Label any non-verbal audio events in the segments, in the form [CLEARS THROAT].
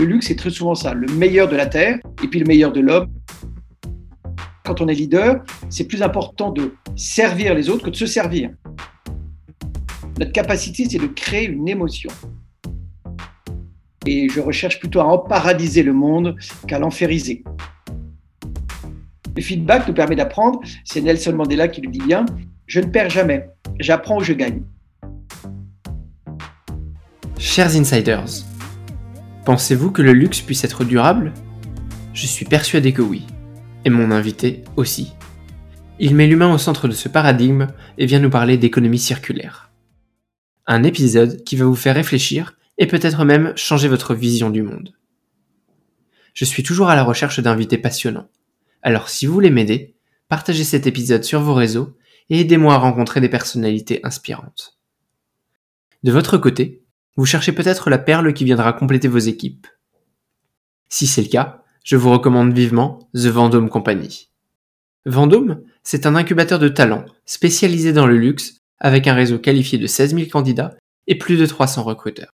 le luxe, c'est très souvent ça, le meilleur de la terre et puis le meilleur de l'homme. Quand on est leader, c'est plus important de servir les autres que de se servir. Notre capacité, c'est de créer une émotion. Et je recherche plutôt à emparadiser le monde qu'à l'enfériser. Le feedback nous permet d'apprendre, c'est Nelson Mandela qui le dit bien, je ne perds jamais, j'apprends ou je gagne. Chers insiders, pensez-vous que le luxe puisse être durable? Je suis persuadé que oui, et mon invité aussi. Il met l'humain au centre de ce paradigme et vient nous parler d'économie circulaire. Un épisode qui va vous faire réfléchir et peut-être même changer votre vision du monde. Je suis toujours à la recherche d'invités passionnants alors si vous voulez m'aider, partagez cet épisode sur vos réseaux et aidez-moi à rencontrer des personnalités inspirantes. De votre côté, vous cherchez peut-être la perle qui viendra compléter vos équipes. Si c'est le cas, je vous recommande vivement The Vendôme Company. Vendôme, c'est un incubateur de talents spécialisé dans le luxe avec un réseau qualifié de 16 000 candidats et plus de 300 recruteurs.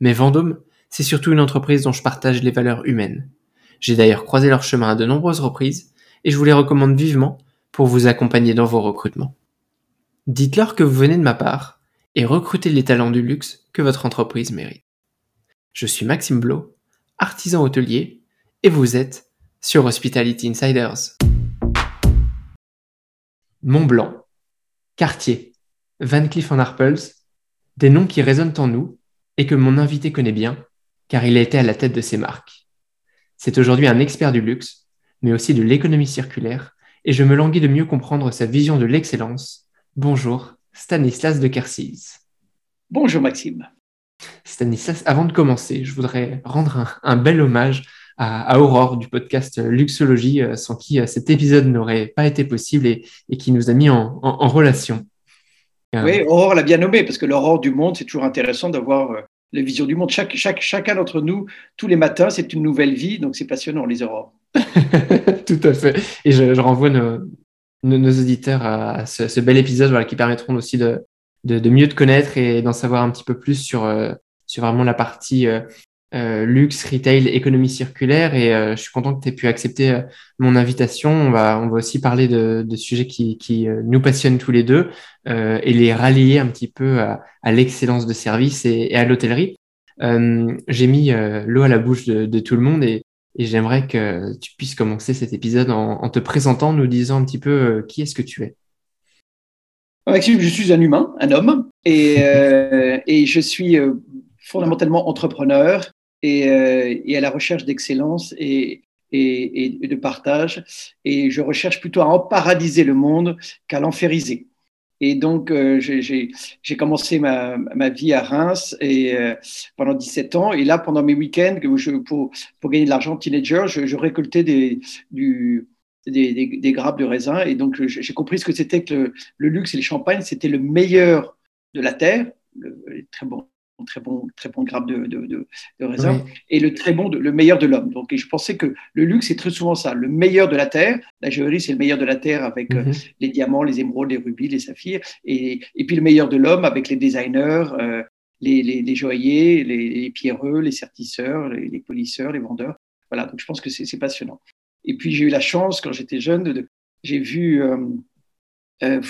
Mais Vendôme, c'est surtout une entreprise dont je partage les valeurs humaines, j'ai d'ailleurs croisé leur chemin à de nombreuses reprises et je vous les recommande vivement pour vous accompagner dans vos recrutements. Dites-leur que vous venez de ma part et recrutez les talents du luxe que votre entreprise mérite. Je suis Maxime Blo, artisan hôtelier, et vous êtes sur Hospitality Insiders. Mont Blanc, Cartier, Van Cleef Arpels, des noms qui résonnent en nous et que mon invité connaît bien, car il a été à la tête de ces marques. C'est aujourd'hui un expert du luxe, mais aussi de l'économie circulaire, et je me languis de mieux comprendre sa vision de l'excellence. Bonjour, Stanislas de Kersis. Bonjour Maxime. Stanislas, avant de commencer, je voudrais rendre un, bel hommage à, Aurore du podcast Luxologie, euh, sans qui euh, cet épisode n'aurait pas été possible et, qui nous a mis en, relation. Euh, oui, Aurore l'a bien nommé, parce que l'aurore du monde, c'est toujours intéressant d'avoir les visions du monde. Chaque, chaque, chacun d'entre nous, tous les matins, c'est une nouvelle vie, donc c'est passionnant, les aurores. [LAUGHS] Tout à fait. Et je, renvoie nos, nos, auditeurs à ce, bel épisode voilà, qui permettront aussi de, de, mieux te connaître et d'en savoir un petit peu plus sur, euh, sur vraiment la partie euh, euh, luxe, retail, économie circulaire. Et euh, je suis content que tu aies pu accepter euh, mon invitation. On va, on va aussi parler de, de sujets qui, qui nous passionnent tous les deux et les rallier un petit peu à, à l'excellence de service et, et à l'hôtellerie. J'ai mis l'eau à la bouche de, de, tout le monde et, et j'aimerais que tu puisses commencer cet épisode en, en, te présentant, nous disant un petit peu qui est-ce que tu es. Maxime, je suis un humain, un homme, et, [LAUGHS] et je suis fondamentalement entrepreneur euh, et, à la recherche d'excellence et, et, de partage. Et je recherche plutôt à emparadiser le monde qu'à l'enfériser. Et donc, euh, j'ai commencé ma, vie à Reims et, euh, pendant 17 ans. Et là, pendant mes week-ends, pour, gagner de l'argent teenager, je, récoltais des, grappes de raisin. Et donc, j'ai compris ce que c'était que le, luxe et le champagne, c'était le meilleur de la terre, très bon très bon, très bon grappe de, de, de, raisin, et le très bon, le meilleur de l'homme. Donc, et je pensais que le luxe, c'est très souvent ça, le meilleur de la terre. La joaillerie, c'est le meilleur de la terre avec euh, mhm. les diamants, les émeraudes, les rubis, les saphirs, et, et puis le meilleur de l'homme avec les designers, euh, les, les, les, joailliers, les, les, pierreux, les sertisseurs, les, polisseurs, les vendeurs. Voilà, donc je pense que c'est passionnant. Et puis j'ai eu la chance, quand j'étais jeune, j'ai vu euh, euh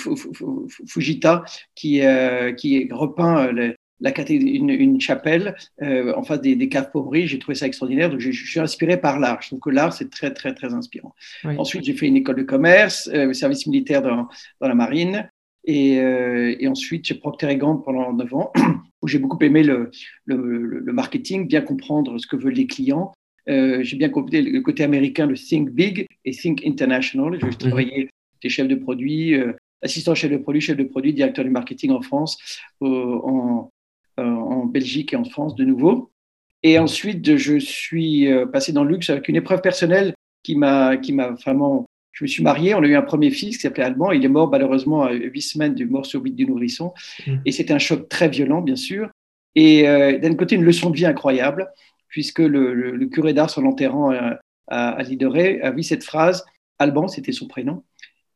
Fujita qui, euh, qui repeint la, une, une chapelle euh, en face des, des caves pauvries. J'ai trouvé ça extraordinaire. Donc, je, je suis inspiré par l'art. Je trouve que l'art, c'est très, très, très inspirant. Ensuite, j'ai fait une école de commerce, euh, service militaire dans, dans la marine. Et, euh, et ensuite, j'ai Procter Gamble pendant 9 ans, [CLEARS THROAT] où j'ai beaucoup aimé le, le, le, marketing, bien comprendre ce que veulent les clients. Euh, j'ai bien compris le côté américain de Think Big et Think International. J'ai mhm. travaillé des chefs de produits, euh, assistant chef de produit, chef de produit, directeur du marketing en France, euh, en Belgique et en France de nouveau. Et ensuite, je suis euh, passé dans le luxe avec une épreuve personnelle qui m'a, qui m'a vraiment. Je me suis marié, on a eu un premier fils qui s'appelait Alban. Il est mort malheureusement à huit semaines du mort subite du nourrisson. Mmh. Et c'était un choc très violent, bien sûr. Et euh, d'un côté, une leçon de vie incroyable, puisque le, le, curé d'Ars, en l'enterrant à, à, à Lidoré, a vu cette phrase Alban, c'était son prénom.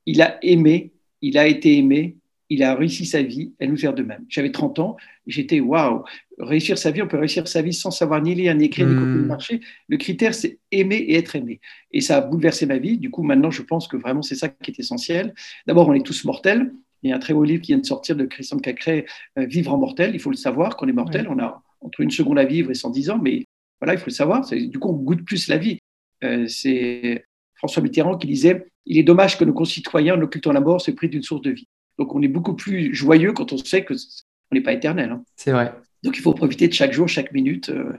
Il a aimé, il a été aimé, il a réussi sa vie à nous faire de même. J'avais 30 ans, j'étais waouh, réussir sa vie, on peut réussir sa vie sans savoir ni lire, ni écrire, ni copier le marché. Le critère, c'est aimer et être aimé. Et ça a bouleversé ma vie. Du coup, maintenant, je pense que vraiment, c'est ça qui est essentiel. D'abord, on est tous mortels. Il y a un très beau livre qui vient de sortir de Christian Cacré, euh, Vivre en mortel. Il faut le savoir qu'on est mortel. On a entre une seconde à vivre et 110 ans, mais voilà, il faut le savoir. Du coup, on goûte plus la vie. Euh, c'est François Mitterrand qui disait Il est dommage que nos concitoyens, en occultant la mort, se privent d'une source de vie. Donc on est beaucoup plus joyeux quand on sait qu'on n'est pas éternel. Hein. C'est vrai. Donc il faut profiter de chaque jour, chaque minute. Euh.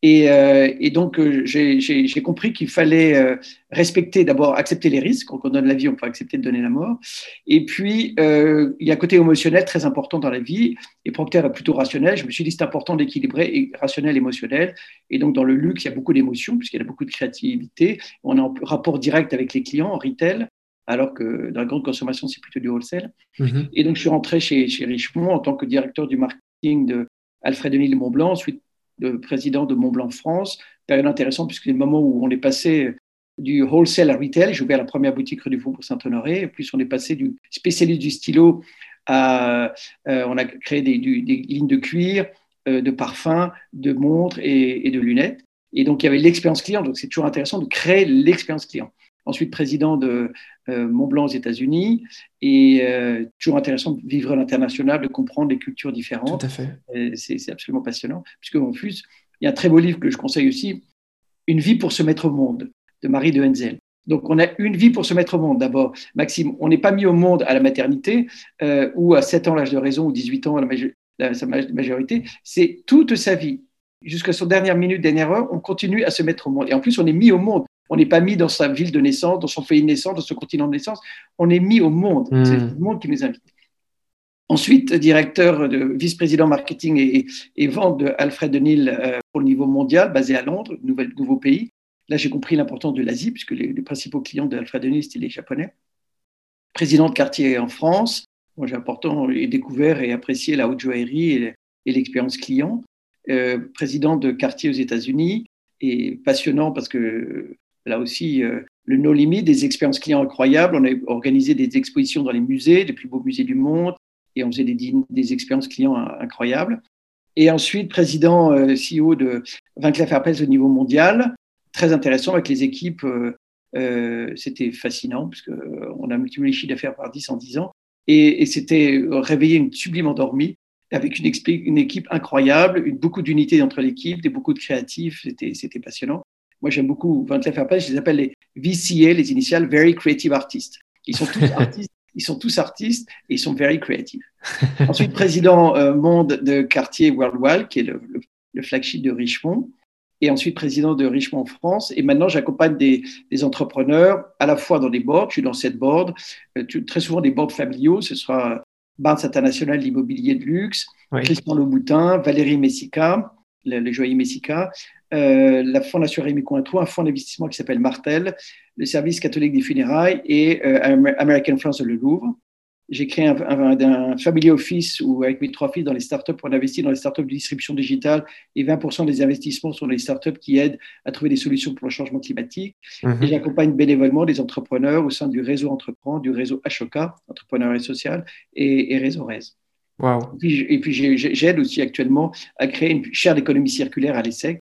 Et, euh, et, donc euh, j'ai compris qu'il fallait respecter, d'abord accepter les risques. Quand on donne la vie, on peut accepter de donner la mort. Et puis il y a un côté émotionnel très important dans la vie. Et Procter est plutôt rationnel. Je me suis dit c'est important d'équilibrer rationnel, émotionnel. Et donc dans le luxe, il y a beaucoup d'émotions puisqu'il y a beaucoup de créativité. On est en rapport direct avec les clients en retail alors que dans la grande consommation, c'est plutôt du wholesale. Mhm. Et donc, je suis rentré chez, chez, Richemont en tant que directeur du marketing de Alfred Denis Montblanc, ensuite de président de Montblanc France. Période intéressante puisque c'est le moment où on est passé du wholesale à retail. J'ai ouvert la première boutique rue du Faubourg Saint-Honoré. Puis on est passé du spécialiste du stylo à. Euh, on a créé des, lignes de cuir, euh, de parfums, de montres et, et de lunettes. Et donc, il y avait l'expérience client. Donc, c'est toujours intéressant de créer l'expérience client ensuite président de euh, Montblanc aux États-Unis. Et euh, toujours intéressant de vivre à l'international, de comprendre les cultures différentes. Tout à fait. C'est absolument passionnant. Puisque en plus, il y a un très beau livre que je conseille aussi, Une vie pour se mettre au monde, de Marie de Henzel. Donc, on a une vie pour se mettre au monde. D'abord, Maxime, on n'est pas mis au monde à la maternité euh, ou à 7 ans, l'âge de raison, ou 18 ans, à la, sa majorité. C'est toute sa vie. Jusqu'à son dernière minute, dernière heure, on continue à se mettre au monde. Et en plus, on est mis au monde. On n'est pas mis dans sa ville de naissance, dans son pays de naissance, dans ce continent de naissance. On est mis au monde. Hmm. C'est le monde qui nous invite. Ensuite, directeur de vice-président marketing et, vente de Alfred Denil euh, pour le niveau mondial, basé à Londres, nouvel, nouveau pays. Là, j'ai compris l'importance de l'Asie, puisque les, principaux clients d'Alfred Denil, c'était les Japonais. Président de quartier en France. Moi, j'ai important et découvert et apprécié la haute joaillerie et, l'expérience client. Euh, président de quartier aux États-Unis et passionnant parce que Là aussi, euh, le No Limit, des expériences clients incroyables. On a organisé des expositions dans les musées, les plus beaux musées du monde, et on faisait des, des expériences clients incroyables. Et ensuite, président euh, CEO de Vinclair Fairpels au niveau mondial, très intéressant avec les équipes. Euh, c'était fascinant, puisqu'on a multiplié les chiffres d'affaires par 10 en 10 ans. Et, c'était réveiller une sublime endormie avec une, équipe incroyable, beaucoup d'unité entre l'équipe, beaucoup de créatifs. C'était passionnant. Moi, j'aime beaucoup Van Cleef je les appelle les VCA, les initiales Very Creative Artists. Ils sont tous [LAUGHS] artistes. Ils sont tous artistes et ils sont very creative. Ensuite, président euh, monde de quartier Worldwide, qui est le, flagship de Richemont et ensuite président de Richemont France. Et maintenant, j'accompagne des, entrepreneurs à la fois dans des boards, je suis dans cette board, euh, très souvent des boards familiaux, ce sera Barnes International, l'immobilier de luxe, Christian Louboutin, Valérie Messica, le, le joaillier Messica, euh, la Fondation Rémi Cointreau, un fonds d'investissement qui s'appelle Martel, le service catholique des funérailles et euh, American France de Le Louvre. J'ai créé un, family office où, avec mes trois filles dans les startups, on investit dans les startups de distribution digitale et 20% des investissements sont les startups qui aident à trouver des solutions pour le changement climatique. Mhm. Et j'accompagne bénévolement des entrepreneurs au sein du réseau Entreprend, du réseau Ashoka, entrepreneuriat social, et, réseau RES. Et puis, j'aide aussi actuellement à créer une chaire d'économie circulaire à l'ESSEC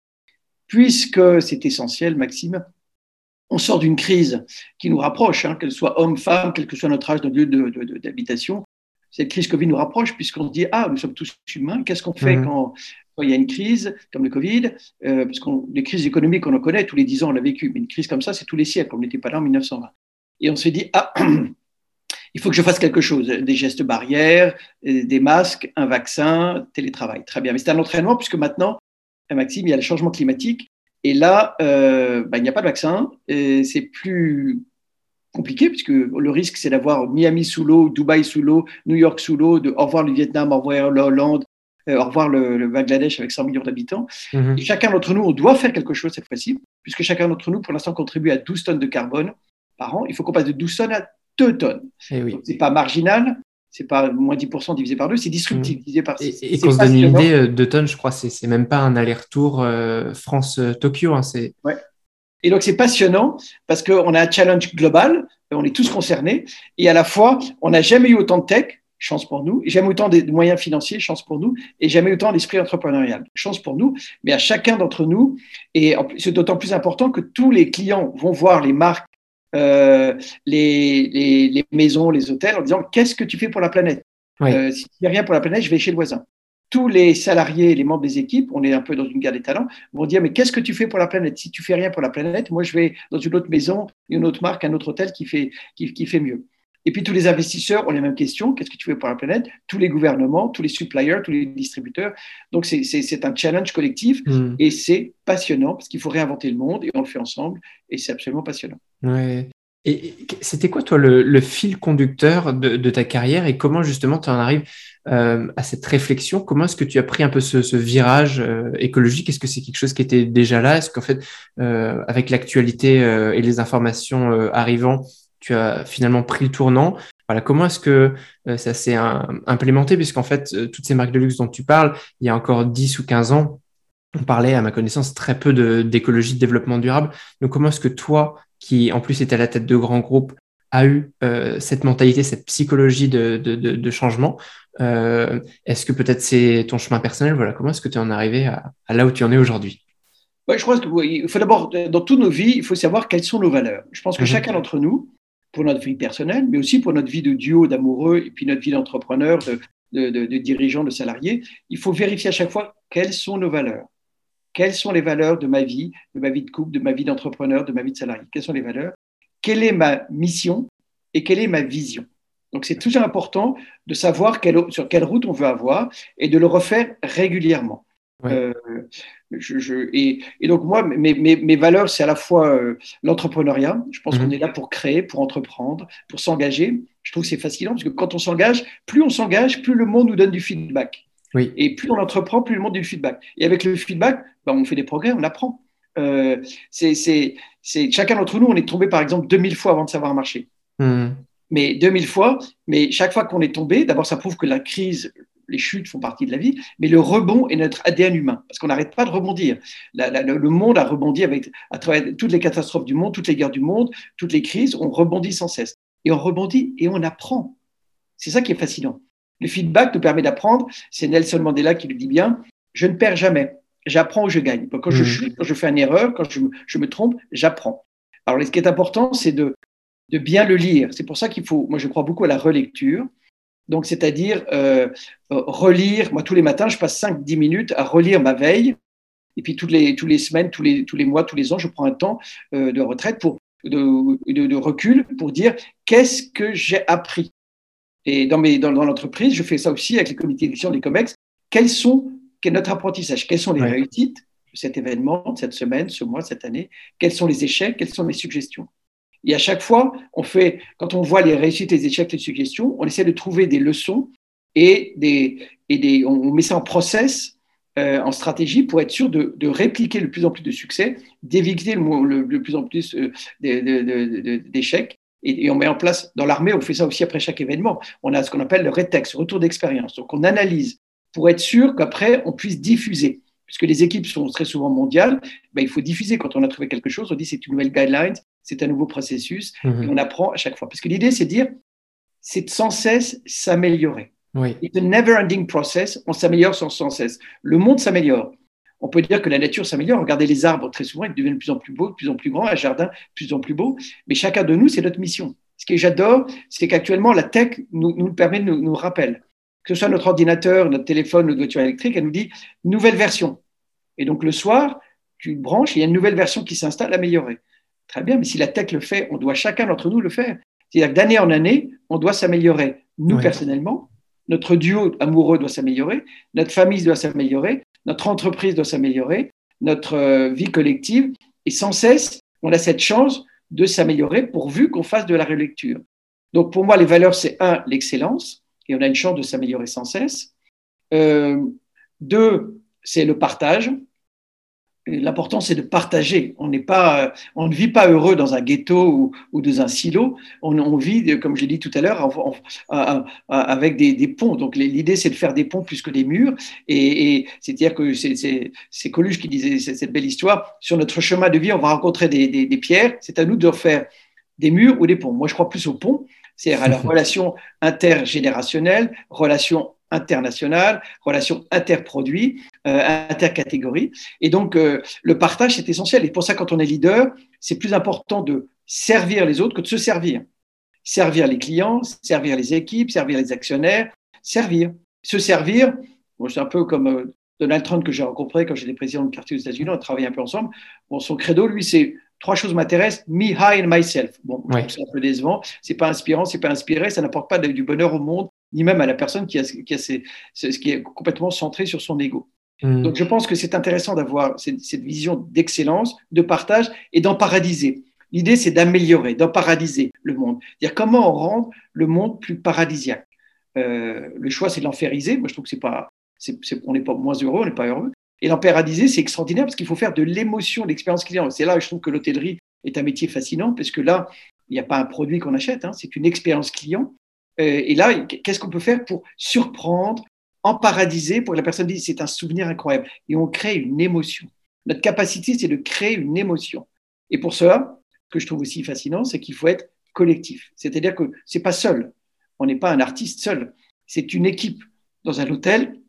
puisque c'est essentiel, Maxime, on sort d'une crise qui nous rapproche, hein, qu'elle soit homme, femme, quel que soit notre âge, notre lieu d'habitation. Cette crise Covid nous rapproche puisqu'on se dit ah nous sommes tous humains. Qu'est-ce qu'on fait mhm. quand, il y a une crise comme le Covid euh, Parce que les crises économiques on en connaît tous les dix ans on l'a vécu, mais une crise comme ça c'est tous les siècles. On n'était pas là en 1920. Et on se dit ah [CLEARS THROAT] il faut que je fasse quelque chose, des gestes barrières, des masques, un vaccin, télétravail. Très bien. Mais c'est un entraînement puisque maintenant Maxime, il y a le changement climatique. Et là, euh, bah, il n'y a pas de vaccin. C'est plus compliqué puisque le risque, c'est d'avoir Miami sous l'eau, Dubaï sous l'eau, New York sous l'eau, de au revoir le Vietnam, au revoir la Hollande, euh, au revoir le, Bangladesh avec 100 millions d'habitants. Mhm. chacun d'entre nous, on doit faire quelque chose cette fois-ci, puisque chacun d'entre nous, pour l'instant, contribue à 12 tonnes de carbone par an. Il faut qu'on passe de 12 tonnes à 2 tonnes. Eh oui. C'est pas marginal, c'est pas moins 10% divisé par deux, c'est disruptif mmh. divisé par Et, et qu'on se donne une idée, euh, deux tonnes, je crois, c'est même pas un aller-retour euh, France-Tokyo. Hein, ouais. Et donc c'est passionnant parce qu'on a un challenge global, on est tous concernés, et à la fois, on n'a jamais eu autant de tech, chance pour nous. Et jamais autant de moyens financiers, chance pour nous. Et jamais autant d'esprit entrepreneurial, chance pour nous. Mais à chacun d'entre nous, et c'est d'autant plus important que tous les clients vont voir les marques, euh, les, les, maisons, les hôtels en disant qu'est-ce que tu fais pour la planète? Euh, Si tu fais rien pour la planète, je vais chez le voisin. Tous les salariés, les membres des équipes, on est un peu dans une guerre des talents, vont dire mais qu'est-ce que tu fais pour la planète? Si tu fais rien pour la planète, moi je vais dans une autre maison, une autre marque, un autre hôtel qui fait, qui, qui fait mieux. Et puis tous les investisseurs ont les mêmes questions. Qu'est-ce que tu fais pour la planète? Tous les gouvernements, tous les suppliers, tous les distributeurs. Donc c'est un challenge collectif hmm. et c'est passionnant parce qu'il faut réinventer le monde et on le fait ensemble et c'est absolument passionnant. Ouais. Et c'était quoi, toi, le, fil conducteur de, ta carrière et comment justement tu en arrives euh, à cette réflexion? Comment est-ce que tu as pris un peu ce, virage euh, écologique? Est-ce que c'est quelque chose qui était déjà là? Est-ce qu'en fait, euh, avec l'actualité et les informations arrivant, tu as finalement pris le tournant. Voilà, comment est-ce que euh, ça s'est implémenté? Puisqu'en fait, euh, toutes ces marques de luxe dont tu parles, il y a encore 10 ou 15 ans, on parlait, à ma connaissance, très peu d'écologie, de, développement durable. Donc, comment est-ce que toi, qui en plus était à la tête de grands groupes, a eu euh, cette mentalité, cette psychologie de, changement? Est-ce que peut-être c'est ton chemin personnel? Voilà, comment est-ce que tu en es arrivé à, là où tu en es aujourd'hui? Je pense qu'il faut d'abord, dans toutes nos vies, il faut savoir quelles sont nos valeurs. Je pense que mhm. chacun d'entre nous, pour notre vie personnelle, mais aussi pour notre vie de duo, d'amoureux, et puis notre vie d'entrepreneur, de, de, de, dirigeant, de salarié. Il faut vérifier à chaque fois quelles sont nos valeurs. Quelles sont les valeurs de ma vie, de ma vie de couple, de ma vie d'entrepreneur, de ma vie de salarié? Quelles sont les valeurs? Quelle est ma mission et quelle est ma vision? Donc c'est toujours important de savoir quelle, sur quelle route on veut avoir et de le refaire régulièrement. Euh, je, et, donc moi, mes, mes, valeurs, c'est à la fois euh, l'entrepreneuriat. Je pense mhm. qu'on est là pour créer, pour entreprendre, pour s'engager. Je trouve que c'est fascinant parce que quand on s'engage, plus on s'engage, plus le monde nous donne du feedback. Oui. Et plus on entreprend, plus le monde donne du feedback. Et avec le feedback, ben, on fait des progrès, on apprend. Euh, c'est, chacun d'entre nous, on est tombé par exemple 2000 fois avant de savoir marcher. Mhm. Mais 2000 fois, mais chaque fois qu'on est tombé, d'abord ça prouve que la crise, les chutes font partie de la vie, mais le rebond est notre ADN humain, parce qu'on n'arrête pas de rebondir. le monde a rebondi avec, à travers toutes les catastrophes du monde, toutes les guerres du monde, toutes les crises, on rebondit sans cesse. Et on rebondit et on apprend. C'est ça qui est fascinant. Le feedback nous permet d'apprendre. C'est Nelson Mandela qui le dit bien. Je ne perds jamais. J'apprends ou je gagne. Quand je mmh. chute, quand je fais une erreur, quand je, je me trompe, j'apprends. Alors, ce qui est important, c'est de, de bien le lire. C'est pour ça qu'il faut, moi je crois beaucoup à la relecture. Donc, c'est-à-dire euh, euh, relire, moi tous les matins, je passe 5-10 minutes à relire ma veille. Et puis toutes les, toutes les semaines, tous les, tous les mois, tous les ans, je prends un temps euh, de retraite, pour, de, de, recul, pour dire qu'est-ce que j'ai appris. Et dans, mes, dans, dans l'entreprise, je fais ça aussi avec les comités d'élection des COMEX. Quels sont, quel est notre apprentissage? Quelles sont les réussites de cet événement, de cette semaine, ce mois, cette année? Quels sont les échecs? Quelles sont les suggestions? Et à chaque fois, on fait, quand on voit les réussites, les échecs, les suggestions, on essaie de trouver des leçons et, des, et des, on met ça en process, euh, en stratégie pour être sûr de, de, répliquer le plus en plus de succès, d'éviter le, plus en plus euh, d'échecs. Et, et, on met en place, dans l'armée, on fait ça aussi après chaque événement. On a ce qu'on appelle le rétex, retour d'expérience. Donc on analyse pour être sûr qu'après, on puisse diffuser puisque les équipes sont très souvent mondiales, ben, il faut diffuser. Quand on a trouvé quelque chose, on dit c'est une nouvelle guideline, c'est un nouveau processus, mhm. et on apprend à chaque fois. Parce que l'idée, c'est de dire, c'est sans cesse s'améliorer. Oui. C'est un never-ending process, on s'améliore sans, cesse. Le monde s'améliore. On peut dire que la nature s'améliore. Regardez les arbres, très souvent, ils deviennent de plus en plus beaux, de plus en plus grands, un jardin de plus en plus beau. Mais chacun de nous, c'est notre mission. Ce que j'adore, c'est qu'actuellement, la tech nous, nous permet, nous, nous rappelle que ce soit notre ordinateur, notre téléphone, notre voiture électrique, elle nous dit nouvelle version. Et donc le soir, tu branches, il y a une nouvelle version qui s'installe améliorée. Très bien, mais si la tech le fait, on doit chacun d'entre nous le faire. C'est-à-dire que d'année en année, on doit s'améliorer. Nous, personnellement, notre duo amoureux doit s'améliorer, notre famille doit s'améliorer, notre entreprise doit s'améliorer, notre euh, vie collective. Et sans cesse, on a cette chance de s'améliorer pourvu qu'on fasse de la relecture. Donc pour moi, les valeurs, c'est un, l'excellence et on a une chance de s'améliorer sans cesse. Euh, deux, c'est le partage. L'important, c'est de partager. On, pas, on ne vit pas heureux dans un ghetto ou, dans un silo. On, vit, comme je l'ai dit tout à l'heure, avec des, ponts. Donc, l'idée, c'est de faire des ponts plus que des murs. Et, c'est-à-dire que c'est Coluche qui disait cette belle histoire. Sur notre chemin de vie, on va rencontrer des, des pierres. C'est à nous de faire des murs ou des ponts. Moi, je crois plus aux ponts C'est-à-dire [LAUGHS] à la relation intergénérationnelle, relation internationale, relation interproduit, euh, intercatégorie. Et donc, euh, le partage, c'est essentiel. Et pour ça, quand on est leader, c'est plus important de servir les autres que de se servir. Servir les clients, servir les équipes, servir les actionnaires, servir. Se servir, c'est un peu comme euh, Donald Trump que j'ai rencontré quand j'étais président du quartier aux États-Unis, on travaillait un peu ensemble. Bon, son credo, lui, c'est trois choses m'intéressent, me, high and myself. Bon, c'est un peu décevant, c'est pas inspirant, c'est pas inspiré, ça n'apporte pas du bonheur au monde, ni même à la personne qui, a, qui, a qui est complètement centré sur son ego. Hmm. Donc, je pense que c'est intéressant d'avoir cette, cette, vision d'excellence, de partage et d'en paradiser. L'idée, c'est d'améliorer, d'en paradiser le monde. Dire comment on rend le monde plus paradisiaque. Euh, le choix, c'est de l'enfériser. Moi, je trouve que c'est pas, on n'est pas moins heureux, on n'est pas heureux. Et l'empéradiser, c'est extraordinaire parce qu'il faut faire de l'émotion, de l'expérience client. C'est là que je trouve que l'hôtellerie est un métier fascinant parce que là, il n'y a pas un produit qu'on achète, hein, c'est une expérience client. Euh, et là, qu'est-ce qu'on peut faire pour surprendre, emparadiser, pour que la personne dise c'est un souvenir incroyable. Et on crée une émotion. Notre capacité, c'est de créer une émotion. Et pour cela, ce que je trouve aussi fascinant, c'est qu'il faut être collectif. C'est-à-dire que c'est pas seul. On n'est pas un artiste seul. C'est une équipe. Dans un hôtel,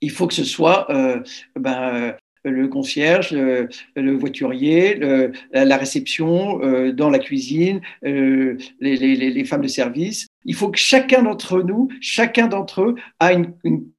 il faut que ce soit euh, ben, le concierge, le, voiturier, la réception, euh, dans la cuisine, euh, les, femmes de service. Il faut que chacun d'entre nous, chacun d'entre eux a une,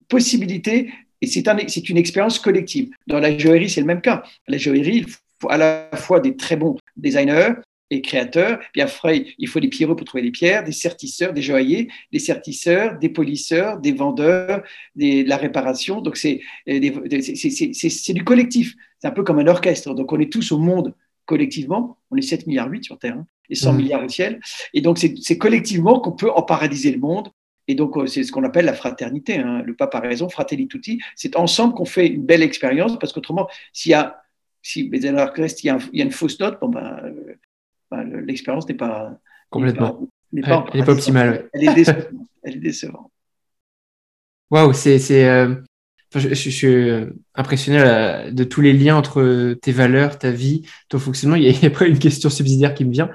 possibilité, et c'est un, une expérience collective. Dans la joaillerie, c'est le même cas. La joaillerie, il faut à la fois des très bons designers, et créateurs. Puis après, il faut des pierreux pour trouver des pierres, des sertisseurs, des joailliers, des sertisseurs, des polisseurs, des vendeurs, de la réparation. Donc, c'est du collectif. C'est un peu comme un orchestre. Donc, on est tous au monde collectivement. On est 7 milliards 8 sur Terre hein, et 100 mmh. milliards au ciel. Et donc, c'est collectivement qu'on peut en paradiser le monde. Et donc, euh, c'est ce qu'on appelle la fraternité. Hein. Le pape a raison, fratelli tutti. C'est ensemble qu'on fait une belle expérience parce qu'autrement, s'il y a si il y, a une fausse note, bon ben, euh, l'expérience n'est pas complètement. N'est pas, optimale. [LAUGHS] Elle est décevante. Waouh, c'est. Euh, je, suis euh, impressionné euh, de tous les liens entre tes valeurs, ta vie, ton fonctionnement. Il y a [LAUGHS] après une question subsidiaire qui me vient.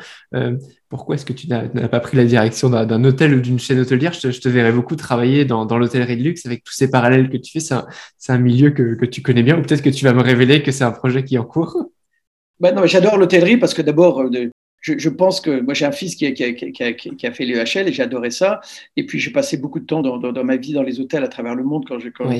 pourquoi est-ce que tu n'as pas pris la direction d'un hôtel ou d'une chaîne hôtelière? Je te, verrais beaucoup travailler dans, dans l'hôtellerie de luxe avec tous ces parallèles que tu fais. C'est un, milieu que, que, tu connais bien ou peut-être que tu vas me révéler que c'est un projet qui est en cours. Ben non, j'adore l'hôtellerie parce que d'abord, je, pense que moi j'ai un fils qui a, qui, a, fait l'EHL et j'ai adoré ça. Et puis j'ai passé beaucoup de temps dans, ma vie dans les hôtels à travers le monde quand, je, quand,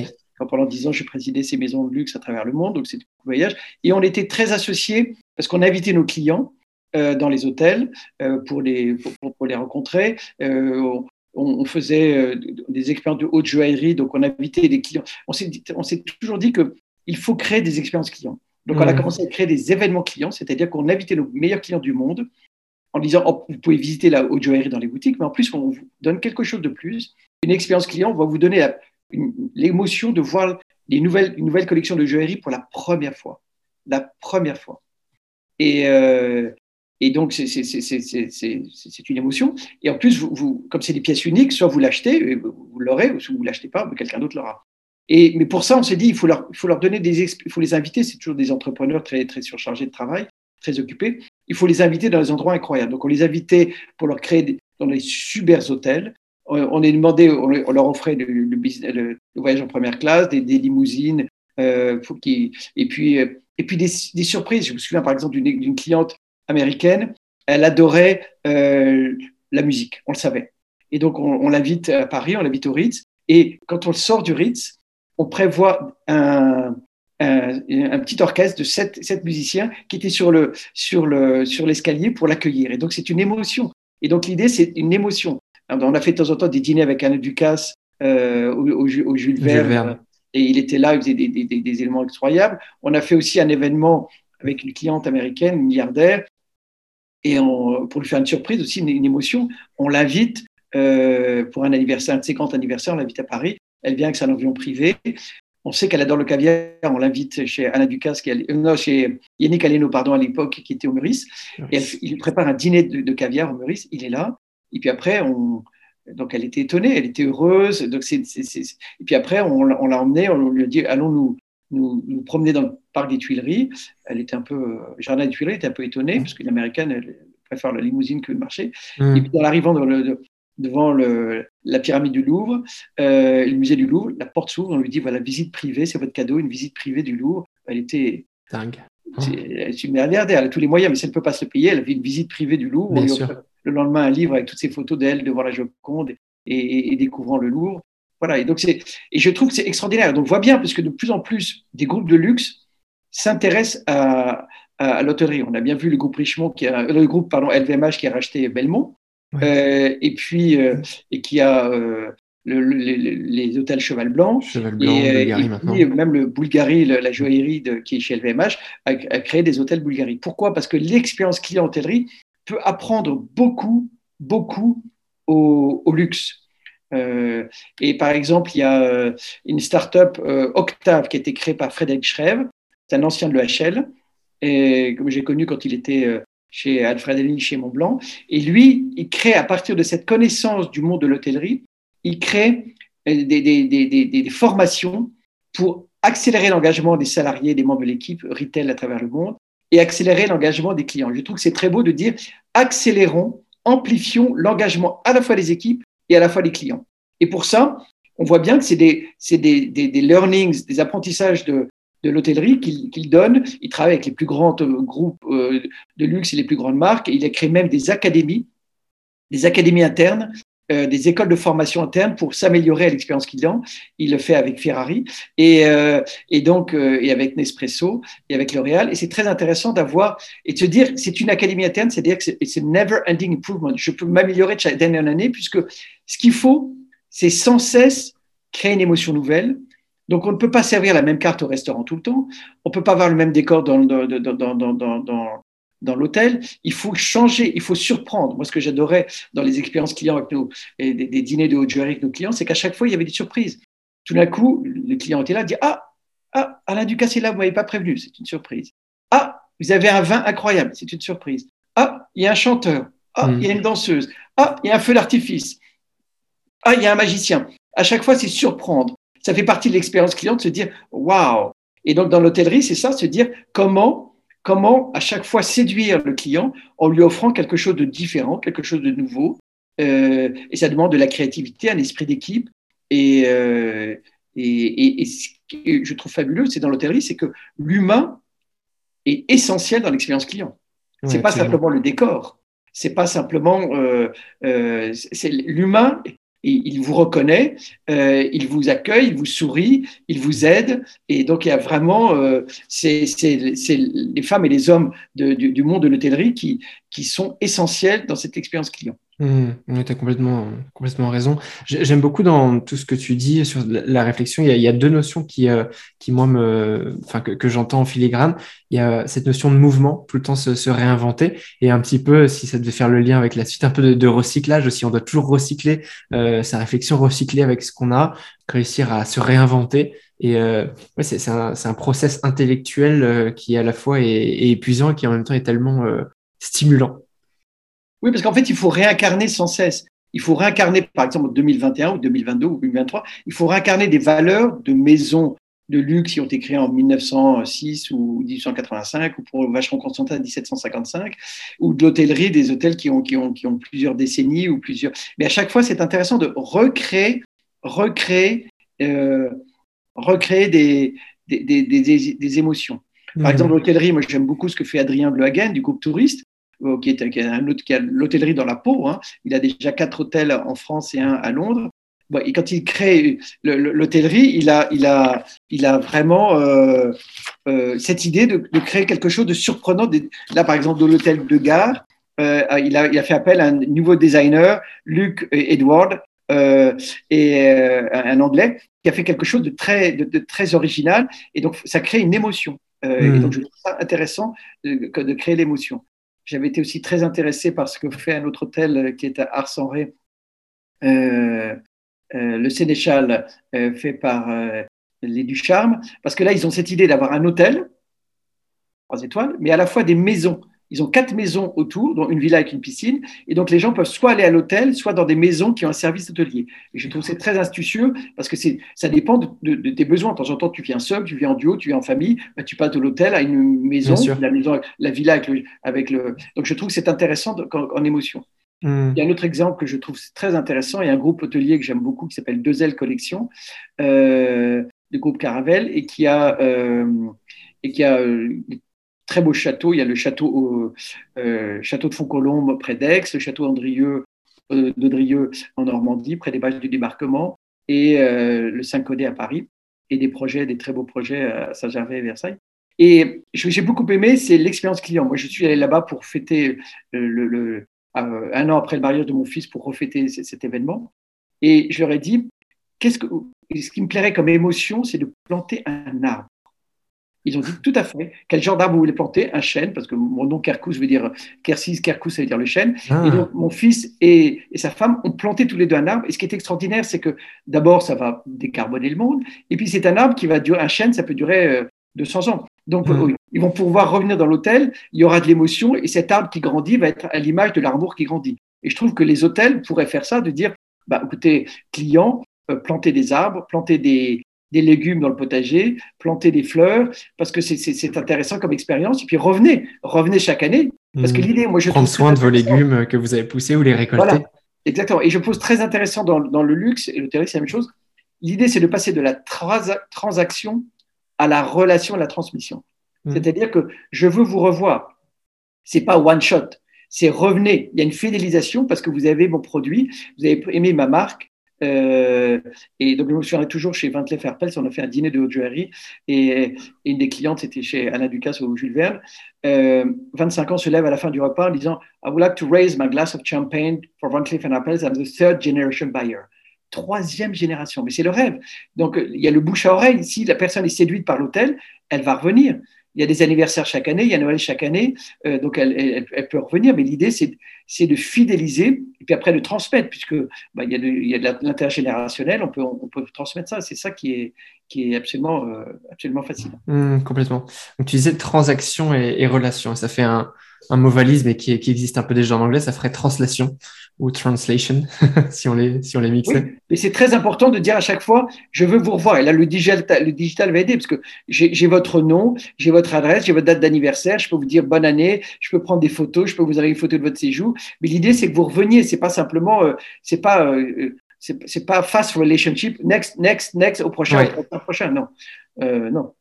pendant dix ans j'ai présidé ces maisons de luxe à travers le monde. Donc c'est un voyage. Et on était très associés parce qu'on invitait nos clients euh, dans les hôtels euh, pour, les, pour, les rencontrer. Euh, on, faisait des expériences de haute joaillerie, donc on invitait des clients. On s'est toujours dit qu'il faut créer des expériences clients. Donc, on a commencé à créer des événements clients, c'est-à-dire qu'on invitait nos meilleurs clients du monde en disant oh, vous pouvez visiter la haute joaillerie dans les boutiques, mais en plus, on vous donne quelque chose de plus. Une expérience client va vous donner l'émotion de voir les nouvelles, une nouvelle collection de joaillerie pour la première fois. La première fois. Et, euh, et donc, c'est une émotion. Et en plus, vous, comme c'est des pièces uniques, soit vous l'achetez, vous l'aurez, ou soit vous ne l'achetez pas, mais quelqu'un d'autre l'aura. Et, mais pour ça, on s'est dit, il faut leur, il faut leur donner des, il faut les inviter. C'est toujours des entrepreneurs très, très surchargés de travail, très occupés. Il faut les inviter dans des endroits incroyables. Donc, on les invitait pour leur créer dans des super hôtels. On, est demandé, on, leur offrait le, le, voyage en première classe, des, des limousines, euh, faut et puis, euh, et puis des, des, surprises. Je me souviens par exemple d'une cliente américaine, elle adorait euh, la musique, on le savait. Et donc on, on l'invite à Paris, on l'invite au Ritz. Et quand on sort du Ritz, on prévoit un, petit orchestre de sept, musiciens qui étaient sur le sur le sur l'escalier pour l'accueillir. Et donc c'est une émotion. Et donc l'idée c'est une émotion. on a fait de temps en temps des dîners avec Anna Ducasse euh, au, Jules Verne, et il était là, il faisait des, éléments incroyables. On a fait aussi un événement avec une cliente américaine, milliardaire, et pour lui faire une surprise aussi, une, émotion, on l'invite euh, pour un anniversaire, un de ses grands anniversaires, on l'invite à Paris elle vient avec son avion privé. On sait qu'elle adore le caviar. On l'invite chez Anna Ducasse, qui est, non, chez Yannick Aleno, pardon, à l'époque, qui était au Meurice. Et il prépare un dîner de, caviar au Meurice. Il est là. Et puis après, on, donc elle était étonnée, elle était heureuse. Donc Et puis après, on, l'a emmenée, on lui a dit allons nous, nous, promener dans le parc des Tuileries. Elle était un peu, le jardin des Tuileries était un peu étonnée, mmh. parce qu'une américaine, elle, préfère la limousine que le marché. Mm. Et puis, en arrivant devant le, la pyramide du Louvre, euh, le musée du Louvre, la porte s'ouvre, on lui dit voilà, visite privée, c'est votre cadeau, une visite privée du Louvre. Elle était. Dingue. C'est une milliardaire, elle a tous les moyens, mais si elle ne peut pas se le payer, elle a une visite privée du Louvre. le lendemain, un livre avec toutes ces photos d'elle devant la Joconde et, et, découvrant le Louvre. Voilà, et, donc et je trouve que c'est extraordinaire. Donc, on voit bien, parce que de plus en plus, des groupes de luxe s'intéressent à, à, l'hôtellerie. On a bien vu le groupe Richemont, qui a, le groupe pardon, LVMH qui a racheté Belmont, euh, et puis euh, et qui a euh, les, hôtels Cheval Blanc, Cheval Blanc et, et même le Bulgari, la joaillerie de, qui est chez LVMH, a, créé des hôtels Bulgari. Pourquoi? Parce que l'expérience client hôtellerie peut apprendre beaucoup, beaucoup au, au luxe. Euh, et par exemple, il y a une start-up Octave qui a été créée par Frédéric Schreve, c'est un ancien de l'EHL, et comme j'ai connu quand il était chez Alfred Henning, chez Montblanc. Et lui, il crée, à partir de cette connaissance du monde de l'hôtellerie, il crée euh, des, formations pour accélérer l'engagement des salariés, des membres de l'équipe retail à travers le monde et accélérer l'engagement des clients. Je trouve que c'est très beau de dire accélérons, amplifions l'engagement à la fois des équipes et à la fois des clients. Et pour ça, on voit bien que c'est des, des, des, learnings, des apprentissages de, de l'hôtellerie qu'il donne. Il travaille avec les plus grands euh, groupes euh, de luxe et les plus grandes marques. il a créé même des académies, des académies internes, euh, des écoles de formation internes pour s'améliorer à l'expérience client. Il le fait avec Ferrari et, et donc et avec Nespresso et avec L'Oréal. Et c'est très intéressant d'avoir et de se dire c'est une académie interne, c'est-à-dire que c'est never ending improvement. Je peux m'améliorer d'année en année puisque ce qu'il faut, c'est sans cesse créer une émotion nouvelle, donc, on ne peut pas servir la même carte au restaurant tout le temps. On ne peut pas avoir le même décor dans, dans, l'hôtel. Il faut changer, il faut surprendre. Moi, ce que j'adorais dans les expériences clients avec nous, et des, dîners de haute joaillerie avec nos clients, c'est qu'à chaque fois, il y avait des surprises. Tout d'un coup, le client était là, dit Ah, ah Alain Ducasse est là, vous ne m'avez pas prévenu, c'est une surprise. Ah, vous avez un vin incroyable, c'est une surprise. Ah, il y a un chanteur. Ah, il y a une danseuse. Ah, il y a un feu d'artifice. Ah, il y a un magicien. À chaque fois, c'est surprendre ça fait partie de l'expérience client de se dire waouh. Et donc dans l'hôtellerie, c'est ça, se dire comment comment à chaque fois séduire le client en lui offrant quelque chose de différent, quelque chose de nouveau. Euh, et ça demande de la créativité, un esprit d'équipe. Et, euh, et, ce que je trouve fabuleux, c'est dans l'hôtellerie, c'est que l'humain est essentiel dans l'expérience client. C'est pas simplement le décor. C'est pas simplement euh, c'est l'humain il vous reconnaît, euh, il vous accueille, il vous sourit, il vous aide. Et donc, il y a vraiment, euh, c'est les femmes et les hommes du, monde de l'hôtellerie qui, qui sont essentiels dans cette expérience client. Mmh, tu as complètement, complètement raison. J'aime beaucoup dans tout ce que tu dis sur la réflexion. Il y a, deux notions qui, euh, qui moi, me, enfin, que, j'entends en filigrane. Il y a cette notion de mouvement, tout le temps se, réinventer, et un petit peu, si ça devait faire le lien avec la suite, un peu de, recyclage aussi. On doit toujours recycler euh, sa réflexion, recycler avec ce qu'on a, réussir à se réinventer. Et euh, ouais, c'est un, un process intellectuel euh, qui à la fois est, est, épuisant et qui en même temps est tellement stimulant. Oui, parce qu'en fait, il faut réincarner sans cesse. Il faut réincarner, par exemple, en 2021 ou 2022 ou 2023, il faut réincarner des valeurs de maisons de luxe qui ont été créées en 1906 ou 1885, ou pour Vacheron Constantin en 1755, ou de l'hôtellerie, des hôtels qui ont, qui, ont, qui ont plusieurs décennies ou plusieurs. Mais à chaque fois, c'est intéressant de recréer, recréer, euh, recréer des, des, des, des, émotions. Par mmh. exemple, l'hôtellerie, moi j'aime beaucoup ce que fait Adrien Blehagen du groupe Touriste, euh, qui est, un autre qui a l'hôtellerie dans la peau. Hein. Il a déjà quatre hôtels en France et un à Londres. et quand il crée l'hôtellerie, il a, il, a, il a vraiment euh, euh, cette idée de, créer quelque chose de surprenant. Là, par exemple, dans l'hôtel de gare, il, a, il a fait appel à un nouveau designer, Luc Edward, et un anglais, qui a fait quelque chose de très, de, très original. Et donc, ça crée une émotion. Et hmm. donc, je trouve ça intéressant de créer l'émotion. J'avais été aussi très intéressé par ce que fait un autre hôtel euh, qui est à Ars-en-Ré, euh, euh, le Sénéchal, fait par les Ducharme, parce que là, ils ont cette idée d'avoir un hôtel, trois étoiles, mais à la fois des maisons. Ils ont quatre maisons autour, dont une villa avec une piscine. Et donc, les gens peuvent soit aller à l'hôtel, soit dans des maisons qui ont un service hôtelier. Et je trouve c'est très astucieux parce que ça dépend de, tes besoins. De temps en temps, tu viens seul, tu viens en duo, tu viens en famille. Bah, tu passes de l'hôtel à une maison, la maison, la villa avec le, avec le. Donc, je trouve que c'est intéressant en, émotion. Hmm. Il y a un autre exemple que je trouve très intéressant. Il y a un groupe hôtelier que j'aime beaucoup qui s'appelle Deux Ailes Collection, euh, du groupe Caravelle, et qui a, euh, et qui a euh, très beau château. Il y a le château, euh, château de Fontcolombe près d'Aix, le château Andrieux, euh, en Normandie, près des bases du débarquement, et euh, le Saint-Codé à Paris, et des projets, des très beaux projets à Saint-Gervais et Versailles. Et j'ai beaucoup aimé, c'est l'expérience client. Moi, je suis allé là-bas pour fêter un an après le mariage de mon fils pour refêter cet événement. Et je leur ai dit, ce qui me plairait comme émotion, c'est de planter un arbre. Ils ont dit tout à fait quel genre d'arbre vous voulez planter, un chêne, parce que mon nom Kerkous veut dire Kersis, Kerkous, ça veut dire le chêne. Ah. Et donc mon fils et, sa femme ont planté tous les deux un arbre. Et ce qui est extraordinaire, c'est que d'abord, ça va décarboner le monde. Et puis c'est un arbre qui va durer, un chêne, ça peut durer 200 euh, ans. Donc hmm. ils vont pouvoir revenir dans l'hôtel, il y aura de l'émotion, et cet arbre qui grandit va être à l'image de l'arbre qui grandit. Et je trouve que les hôtels pourraient faire ça, de dire, bah, écoutez, clients, euh, planter des arbres, planter des, des légumes dans le potager, planter des fleurs, parce que c'est intéressant comme expérience. Et puis revenez, revenez chaque année. Parce que mmh. l'idée, moi, je prendre soin de vos légumes que vous avez poussés ou les récolter. Voilà, exactement. Et je pose très intéressant dans, dans le luxe et le c'est la même chose. L'idée, c'est de passer de la transaction à la relation, à la transmission. Mmh. C'est-à-dire que je veux vous revoir. C'est pas one shot. C'est revenez. Il y a une fidélisation parce que vous avez mon produit, vous avez aimé ma marque, euh, et donc, je me souviens toujours chez Van Cleef on a fait un dîner de haute joaillerie et, une des clientes, c'était chez Alain Ducasse ou Jules Verne. 25 euh, ans se lève à la fin du repas en disant I would like to raise my glass of champagne for Van Cleef Arpels. I'm the third generation buyer. Troisième génération, mais c'est le rêve. Donc, il y a le bouche à oreille. Si la personne est séduite par l'hôtel, elle va revenir il y a des anniversaires chaque année, il y a Noël chaque année, euh, donc elle, peut revenir, mais l'idée, c'est de fidéliser et puis après de transmettre, puisque bah, il, y a de, l'intergénérationnel, on peut, transmettre ça. C'est ça qui est, absolument, euh. Mmh, complètement. Donc, tu disais transaction et, et relation, ça fait un, un mot valise, mais qui, qui, existe un peu déjà en anglais, ça ferait translation ou translation, [LAUGHS] si on les, si on les mixait. Oui, mais c'est très important de dire à chaque fois, je veux vous revoir. Et là, le digital, le digital va aider, parce que j'ai votre nom, j'ai votre adresse, j'ai votre date d'anniversaire, je peux vous dire bonne année, je peux prendre des photos, je peux vous avoir une photo de votre séjour. Mais l'idée, c'est que vous reveniez, c'est pas simplement, euh, c'est pas, euh, c'est pas fast relationship, next, next, next, au prochain, au prochain, non. Euh, non.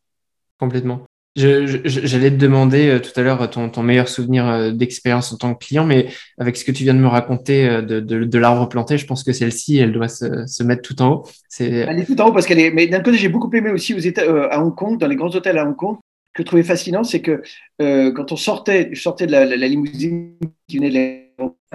Complètement. J'allais te demander euh, tout à l'heure ton, ton, meilleur souvenir euh, d'expérience en tant que client, mais avec ce que tu viens de me raconter euh, de, de, de l'arbre planté, je pense que celle-ci, elle doit se, se, mettre tout en haut. Elle est tout en haut parce qu'elle est. Mais d'un côté, j'ai beaucoup aimé aussi aux États, à Hong Kong, dans les grands hôtels à Hong Kong. Que je trouvais fascinant, c'est que quand on sortait, je sortais de la, la, limousine qui venait de la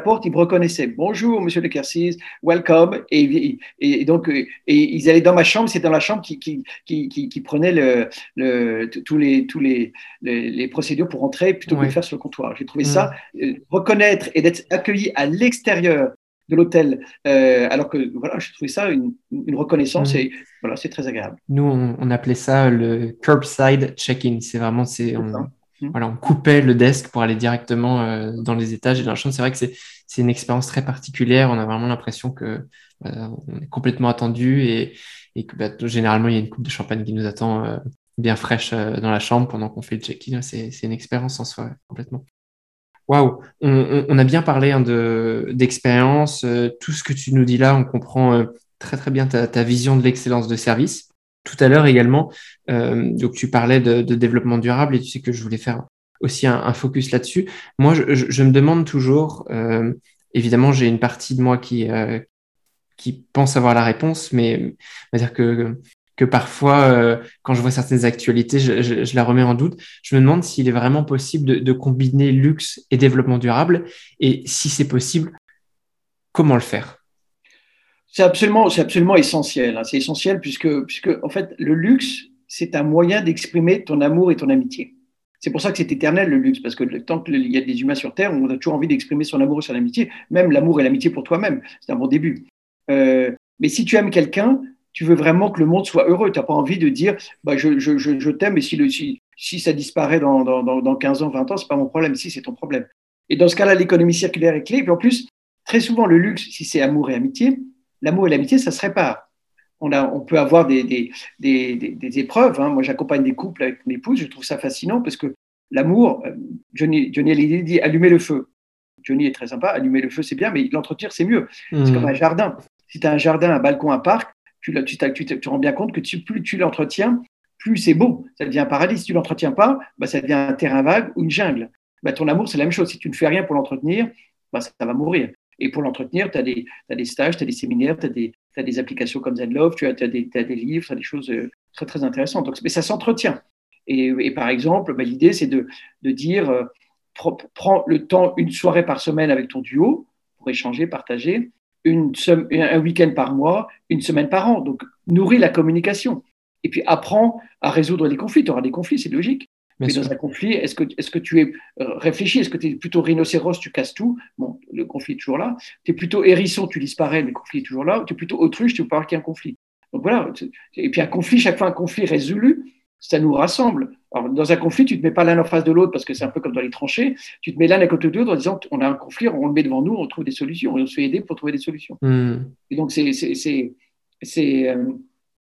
porte, ils me reconnaissaient. Bonjour, monsieur Le Kersis, welcome. Et, et, donc, et ils allaient dans ma chambre, c'est dans la chambre qui, qui, qui, qui prenait le, le, tous, les, tous les, les, procédures pour entrer plutôt que de faire sur le comptoir. J'ai trouvé ça, euh, reconnaître et d'être accueilli à l'extérieur de l'hôtel, euh, alors que voilà, je trouvais ça une, une reconnaissance et voilà, c'est très agréable. Nous, on, on, appelait ça le curbside check-in. C'est vraiment, c'est. Voilà, on coupait le desk pour aller directement euh, dans les étages et dans la chambre. C'est vrai que c'est une expérience très particulière. On a vraiment l'impression que euh, on est complètement attendu et, et que bah, généralement il y a une coupe de champagne qui nous attend euh, bien fraîche dans la chambre pendant qu'on fait le check-in. C'est une expérience en soi, complètement. Waouh, on, a bien parlé hein, d'expérience. tout ce que tu nous dis là, on comprend très très bien ta vision de l'excellence de service tout à l'heure également. Euh, donc tu parlais de, développement durable et tu sais que je voulais faire aussi un, focus là-dessus. Moi, je, me demande toujours, euh, évidemment, j'ai une partie de moi qui euh, qui pense avoir la réponse, mais on va dire que que parfois, quand je vois certaines actualités, je, la remets en doute. Je me demande s'il est vraiment possible de, de combiner luxe et développement durable, et si c'est possible, comment le faire? C'est absolument, c'est absolument essentiel. Hein. C'est essentiel puisque, puisque, en fait, le luxe, c'est un moyen d'exprimer ton amour et ton amitié. C'est pour ça que c'est éternel le luxe, parce que tant qu'il y a des humains sur Terre, on a toujours envie d'exprimer son amour et son amitié, même l'amour et l'amitié pour toi-même. C'est un bon début. Euh, mais si tu aimes quelqu'un, tu veux vraiment que le monde soit heureux. Tu n'as pas envie de dire bah, je, je, je, t'aime, et si, le, si, si ça disparaît dans, dans, dans 15 ans, 20 ans, c'est pas mon problème. Si, c'est ton problème. Et dans ce cas-là, l'économie circulaire est clé. Et puis en plus, très souvent, le luxe, si c'est amour et amitié, l'amour et l'amitié, ça se répare. On, a, on peut avoir des, des, des, des épreuves. Hein. Moi, j'accompagne des couples avec mes épouses. Je trouve ça fascinant parce que l'amour, euh, Johnny, Johnny Hallyday dit allumer le feu. Johnny est très sympa, allumer le feu, c'est bien, mais l'entretenir, c'est mieux. C'est hmm. comme un jardin. Si tu as un jardin, un balcon, un parc, tu, tu, tu, tu te rends bien compte que plus tu l'entretiens, plus c'est beau. Ça devient un paradis. Si tu l'entretiens pas, bah, ça devient un terrain vague ou une jungle. Bah, ton amour, c'est la même chose. Si tu ne fais rien pour l'entretenir, bah, ça, va mourir. Et pour l'entretenir, tu as, des stages, tu as des séminaires, tu as, des applications comme ZenLove, tu as, des, des livres, tu as des choses euh, très, très intéressantes. Donc, mais ça s'entretient. Et, par exemple, bah, l'idée, c'est de, de, dire euh, prends le temps, une soirée par semaine avec ton duo pour échanger, partager, un week-end par mois, une semaine par an. Donc, nourris la communication. Et puis, apprends à résoudre les conflits. Tu auras des conflits, c'est logique. Mais dans un conflit, est-ce que, est que tu es euh, réfléchi? Est-ce que tu es plutôt rhinocéros, tu casses tout? Bon, le conflit est toujours là. Tu es plutôt hérisson, tu disparais, le conflit est toujours là. Tu es plutôt autruche, tu pas qu'il y ait un conflit. Donc voilà. Et puis un conflit, chaque fois un conflit résolu, ça nous rassemble. Alors, dans un conflit, tu ne te mets pas l'un en face de l'autre parce que c'est un peu comme dans les tranchées. Tu te mets l'un à côté de l'autre en disant on a un conflit, on le met devant nous, on trouve des solutions et on se fait aider pour trouver des solutions. Hmm. Et donc, c'est.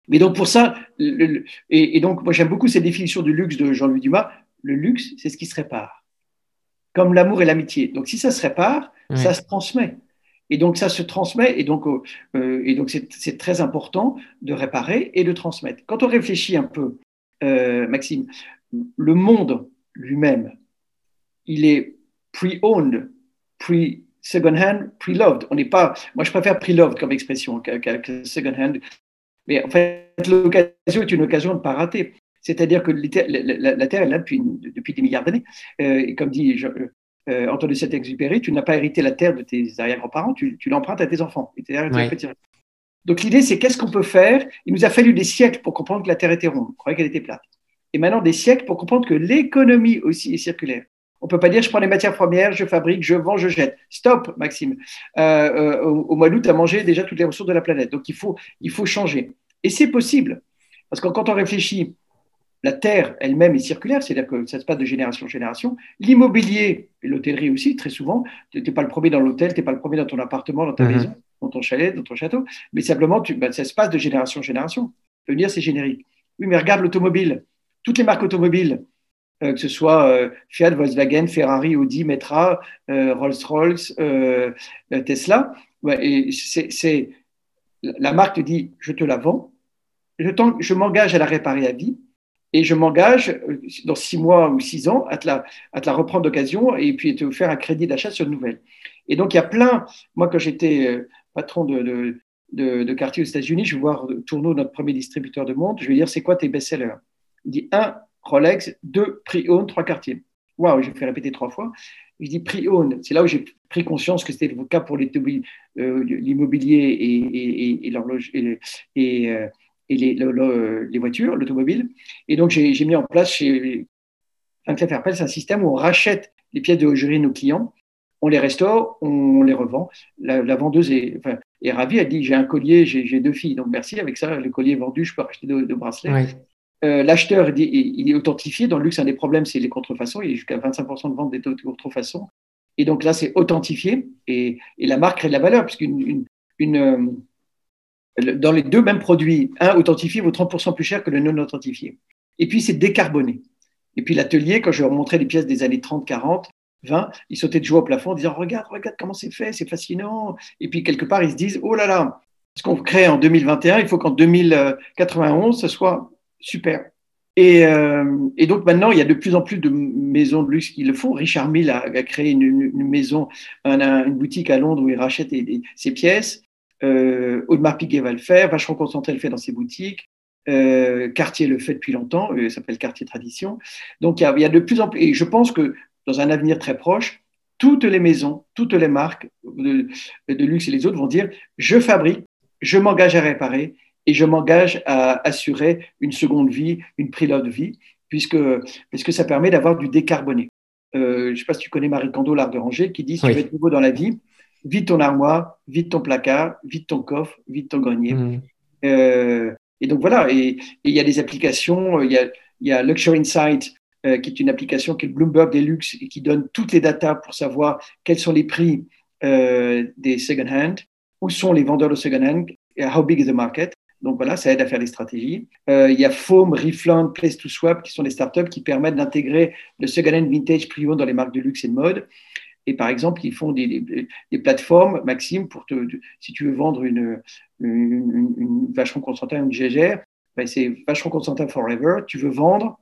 Euh, mais donc pour ça, et, donc moi j'aime beaucoup cette définition du luxe de Jean-Louis Dumas. Le luxe, c'est ce qui se répare, comme l'amour et l'amitié. Donc si ça se répare, ça se transmet. Et donc ça se transmet, et donc euh, et donc c'est très important de réparer et de transmettre. Quand on réfléchit un peu, euh, Maxime, le monde lui-même, il est pre-owned, pre-second-hand, pre-loved. On n'est pas, moi je préfère pre-loved comme expression que second-hand mais en fait, l'occasion est une occasion de ne pas rater. C'est-à-dire que la, Terre est là depuis, depuis des milliards d'années. Euh, et comme dit euh, Antoine de Saint-Exupéry, tu n'as pas hérité la Terre de tes arrière-grands-parents, tu, l'empruntes à tes enfants. Donc l'idée, c'est qu'est-ce qu'on peut faire? Il nous a fallu des siècles pour comprendre que la Terre était ronde. On croyait qu'elle était plate. Et maintenant, des siècles pour comprendre que l'économie aussi est circulaire. On ne peut pas dire je prends les matières premières, je fabrique, je vends, je jette. Stop, Maxime. Euh, euh, au, mois d'août, tu as mangé déjà toutes les ressources de la planète. Donc il faut, il faut changer. Et c'est possible. Parce que quand on réfléchit, la Terre elle-même est circulaire, c'est-à-dire que ça se passe de génération en génération. L'immobilier et l'hôtellerie aussi, très souvent, tu n'es pas le premier dans l'hôtel, tu n'es pas le premier dans ton appartement, dans ta mhm. maison, dans ton chalet, dans ton château, mais simplement, tu, bah, ça se passe de génération en génération. Tu peux dire c'est générique. Oui, mais regarde l'automobile. Toutes les marques automobiles, que ce soit euh, Fiat, Volkswagen, Ferrari, Audi, Metra, euh, Rolls-Royce, Tesla. et c'est, la marque dit, je te la vends, je, je m'engage à la réparer à vie, et je m'engage dans six mois ou six ans à te la, à te la reprendre d'occasion et puis te faire un crédit d'achat sur une nouvelle. Et donc, il y a plein, moi quand j'étais patron de, de, de, quartier aux États-Unis, je vais voir Tourneau, notre premier distributeur de montres, je vais dire, c'est quoi tes best-sellers? Il dit, un, Rolex, deux pre-owned, trois quartiers. Waouh, j'ai fait répéter trois fois. Je dis pre-owned, c'est là où j'ai pris conscience que c'était le cas pour euh, l'immobilier et, les, voitures, l'automobile. Et donc, j'ai mis en place chez Sinclair Fairpel, c'est un système où on rachète les pièces de joaillerie de nos clients, on les restaure, on les revend. La, vendeuse est, ravie, elle dit j'ai un collier, j'ai deux filles, donc merci, avec ça, le collier est vendu, je peux acheter deux, bracelets. Euh, l'acheteur, est authentifié. Dans le luxe, un des problèmes, c'est les contrefaçons. Il y a jusqu'à 25% de vente des contrefaçons. Et donc là, c'est authentifié. Et, la marque crée de la valeur, puisqu'une une, euh, dans les deux mêmes produits, un authentifié vaut 30% plus cher que le non authentifié. Et puis, c'est décarboné. Et puis, l'atelier, quand je leur montrais les pièces des années 30, 40, 20, ils sautaient de joie au plafond en disant Regarde, regarde comment c'est fait, c'est fascinant. Et puis, quelque part, ils se disent Oh là là, ce qu'on crée en 2021, il faut qu'en 2091, ce soit super. Euh, et, donc maintenant, il y a de plus en plus de maisons de luxe qui le font. Richard Mille a, créé une, maison, une boutique à Londres où il rachète ses pièces. Euh, Audemars Piguet va le faire. Vacheron Concentré le fait dans ses boutiques. Euh, Cartier le fait depuis longtemps. Ça s'appelle Cartier Tradition. Donc il y, a, de plus en plus. Et je pense que dans un avenir très proche, toutes les maisons, toutes les marques de luxe et les autres vont dire je fabrique, je m'engage à réparer et je m'engage à assurer une seconde vie, une de vie, puisque, puisque ça permet d'avoir du décarboné. Euh, je ne sais pas si tu connais Marie Kondo, l'art de ranger, qui dit si tu veux être nouveau dans la vie, vide ton armoire, vide ton placard, vide ton coffre, vide ton grenier. Mmh. Euh, et donc voilà, et il y a des applications, il y a il y a Luxury Insight, euh, qui est une application qui est Bloomberg Deluxe et qui donne toutes les datas pour savoir quels sont les prix euh, des second-hand, où sont les vendeurs de second-hand, how big is the market. Donc voilà, ça aide à faire des stratégies. Euh, il y a Foam, Refland, Place to Swap, qui sont des startups qui permettent d'intégrer le second-hand vintage pre dans les marques de luxe et de mode. Et par exemple, ils font des, des, plateformes, Maxime, pour te, si tu veux vendre une, une, une, Vacheron Constantin, une GGR, ben c'est Vacheron Constantin Forever. Tu veux vendre,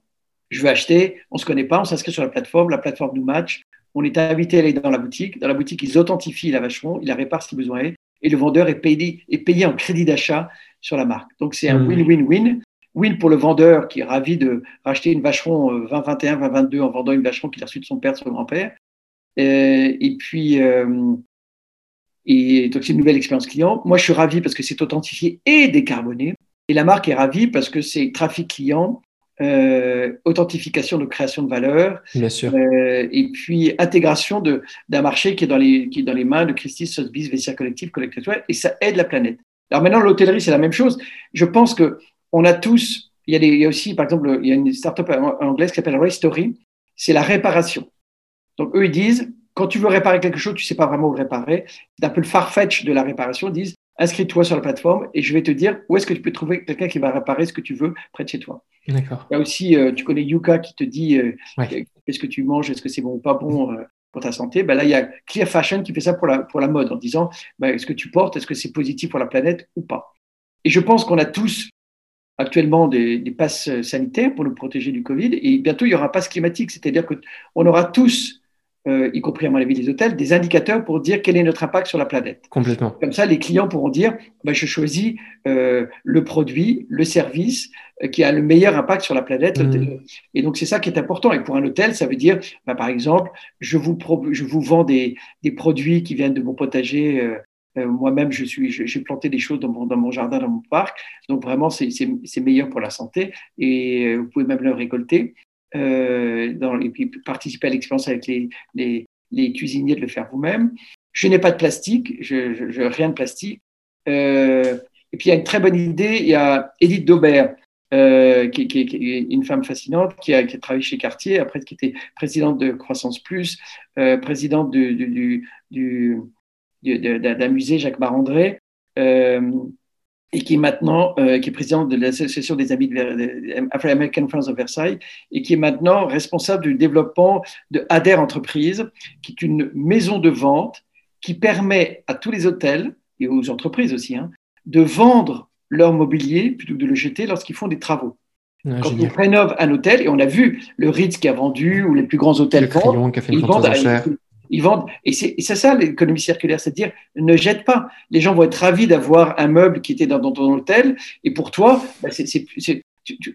je veux acheter, on ne se connaît pas, on s'inscrit sur la plateforme, la plateforme nous match, on est invité à aller dans la boutique. Dans la boutique, ils authentifient la Vacheron, ils la réparent si besoin est, et le vendeur est payé, est payé en crédit d'achat sur la marque. Donc c'est un mmh. win-win-win. Win pour le vendeur qui est ravi de racheter une Vacheron 2021, euh, 2022 en vendant une Vacheron qu'il a reçue de son père, de son grand-père. Euh, et puis, euh, et donc c'est une nouvelle expérience client. Moi, je suis ravi parce que c'est authentifié et décarboné. Et la marque est ravie parce que c'est trafic client, euh, authentification de création de valeur, Bien sûr. Euh, et puis intégration d'un marché qui est, dans les, qui est dans les mains de Christie, Sotheby's, Vestiaire Collectif, Collective, et ça aide la planète. Alors maintenant, l'hôtellerie, c'est la même chose. Je pense que on a tous, il y a, des, il y a aussi, par exemple, il y a une startup anglaise qui s'appelle Restory, c'est la réparation. Donc, eux, ils disent, quand tu veux réparer quelque chose, tu ne sais pas vraiment où réparer. C'est un peu le farfetch de la réparation. Ils disent, inscris-toi sur la plateforme et je vais te dire où est-ce que tu peux trouver quelqu'un qui va réparer ce que tu veux près de chez toi. D'accord. Il y a aussi, euh, tu connais Yuka qui te dit euh, qu'est-ce que tu manges, est-ce que c'est bon ou pas bon euh, pour ta santé. Ben là, il y a Clear Fashion qui fait ça pour la, pour la mode en disant ben, est-ce que tu portes, est-ce que c'est positif pour la planète ou pas. Et je pense qu'on a tous actuellement des, des, passes sanitaires pour nous protéger du Covid et bientôt il y aura un passe climatique, c'est-à-dire qu'on aura tous euh, y compris à mon avis des hôtels, des indicateurs pour dire quel est notre impact sur la planète. Complètement. Comme ça, les clients pourront dire, bah, je choisis euh, le produit, le service euh, qui a le meilleur impact sur la planète. Mmh. Et donc, c'est ça qui est important. Et pour un hôtel, ça veut dire, bah, par exemple, je vous, je vous vends des, des, produits qui viennent de mon potager. Euh, Moi-même, je suis, j'ai planté des choses dans mon, dans mon, jardin, dans mon parc. Donc, vraiment, c'est meilleur pour la santé. Et vous pouvez même le récolter euh, et puis participer à l'expérience avec les, les, les, cuisiniers de le faire vous-même. Je n'ai pas de plastique, je, je, rien de plastique. Euh, et puis il y a une très bonne idée, il y a Edith Daubert, euh, qui, est une femme fascinante, qui a, qui a, travaillé chez Cartier, après qui était présidente de Croissance Plus, présidente du, du, du, du d'un musée Jacques Marandré. Et qui est maintenant euh, qui est président de l'association des amis de Afro-American Friends of Versailles et qui est maintenant responsable du développement de Adair Entreprise, qui est une maison de vente qui permet à tous les hôtels et aux entreprises aussi hein, de vendre leur mobilier plutôt que de le jeter lorsqu'ils font des travaux. Ah, Quand on rénove un hôtel, et on a vu le Ritz qui a vendu, ou les plus grands hôtels vendent, ils vendent à, ils vendent, et c'est ça l'économie circulaire, c'est-à-dire ne jette pas. Les gens vont être ravis d'avoir un meuble qui était dans, ton hôtel, et pour toi, bah,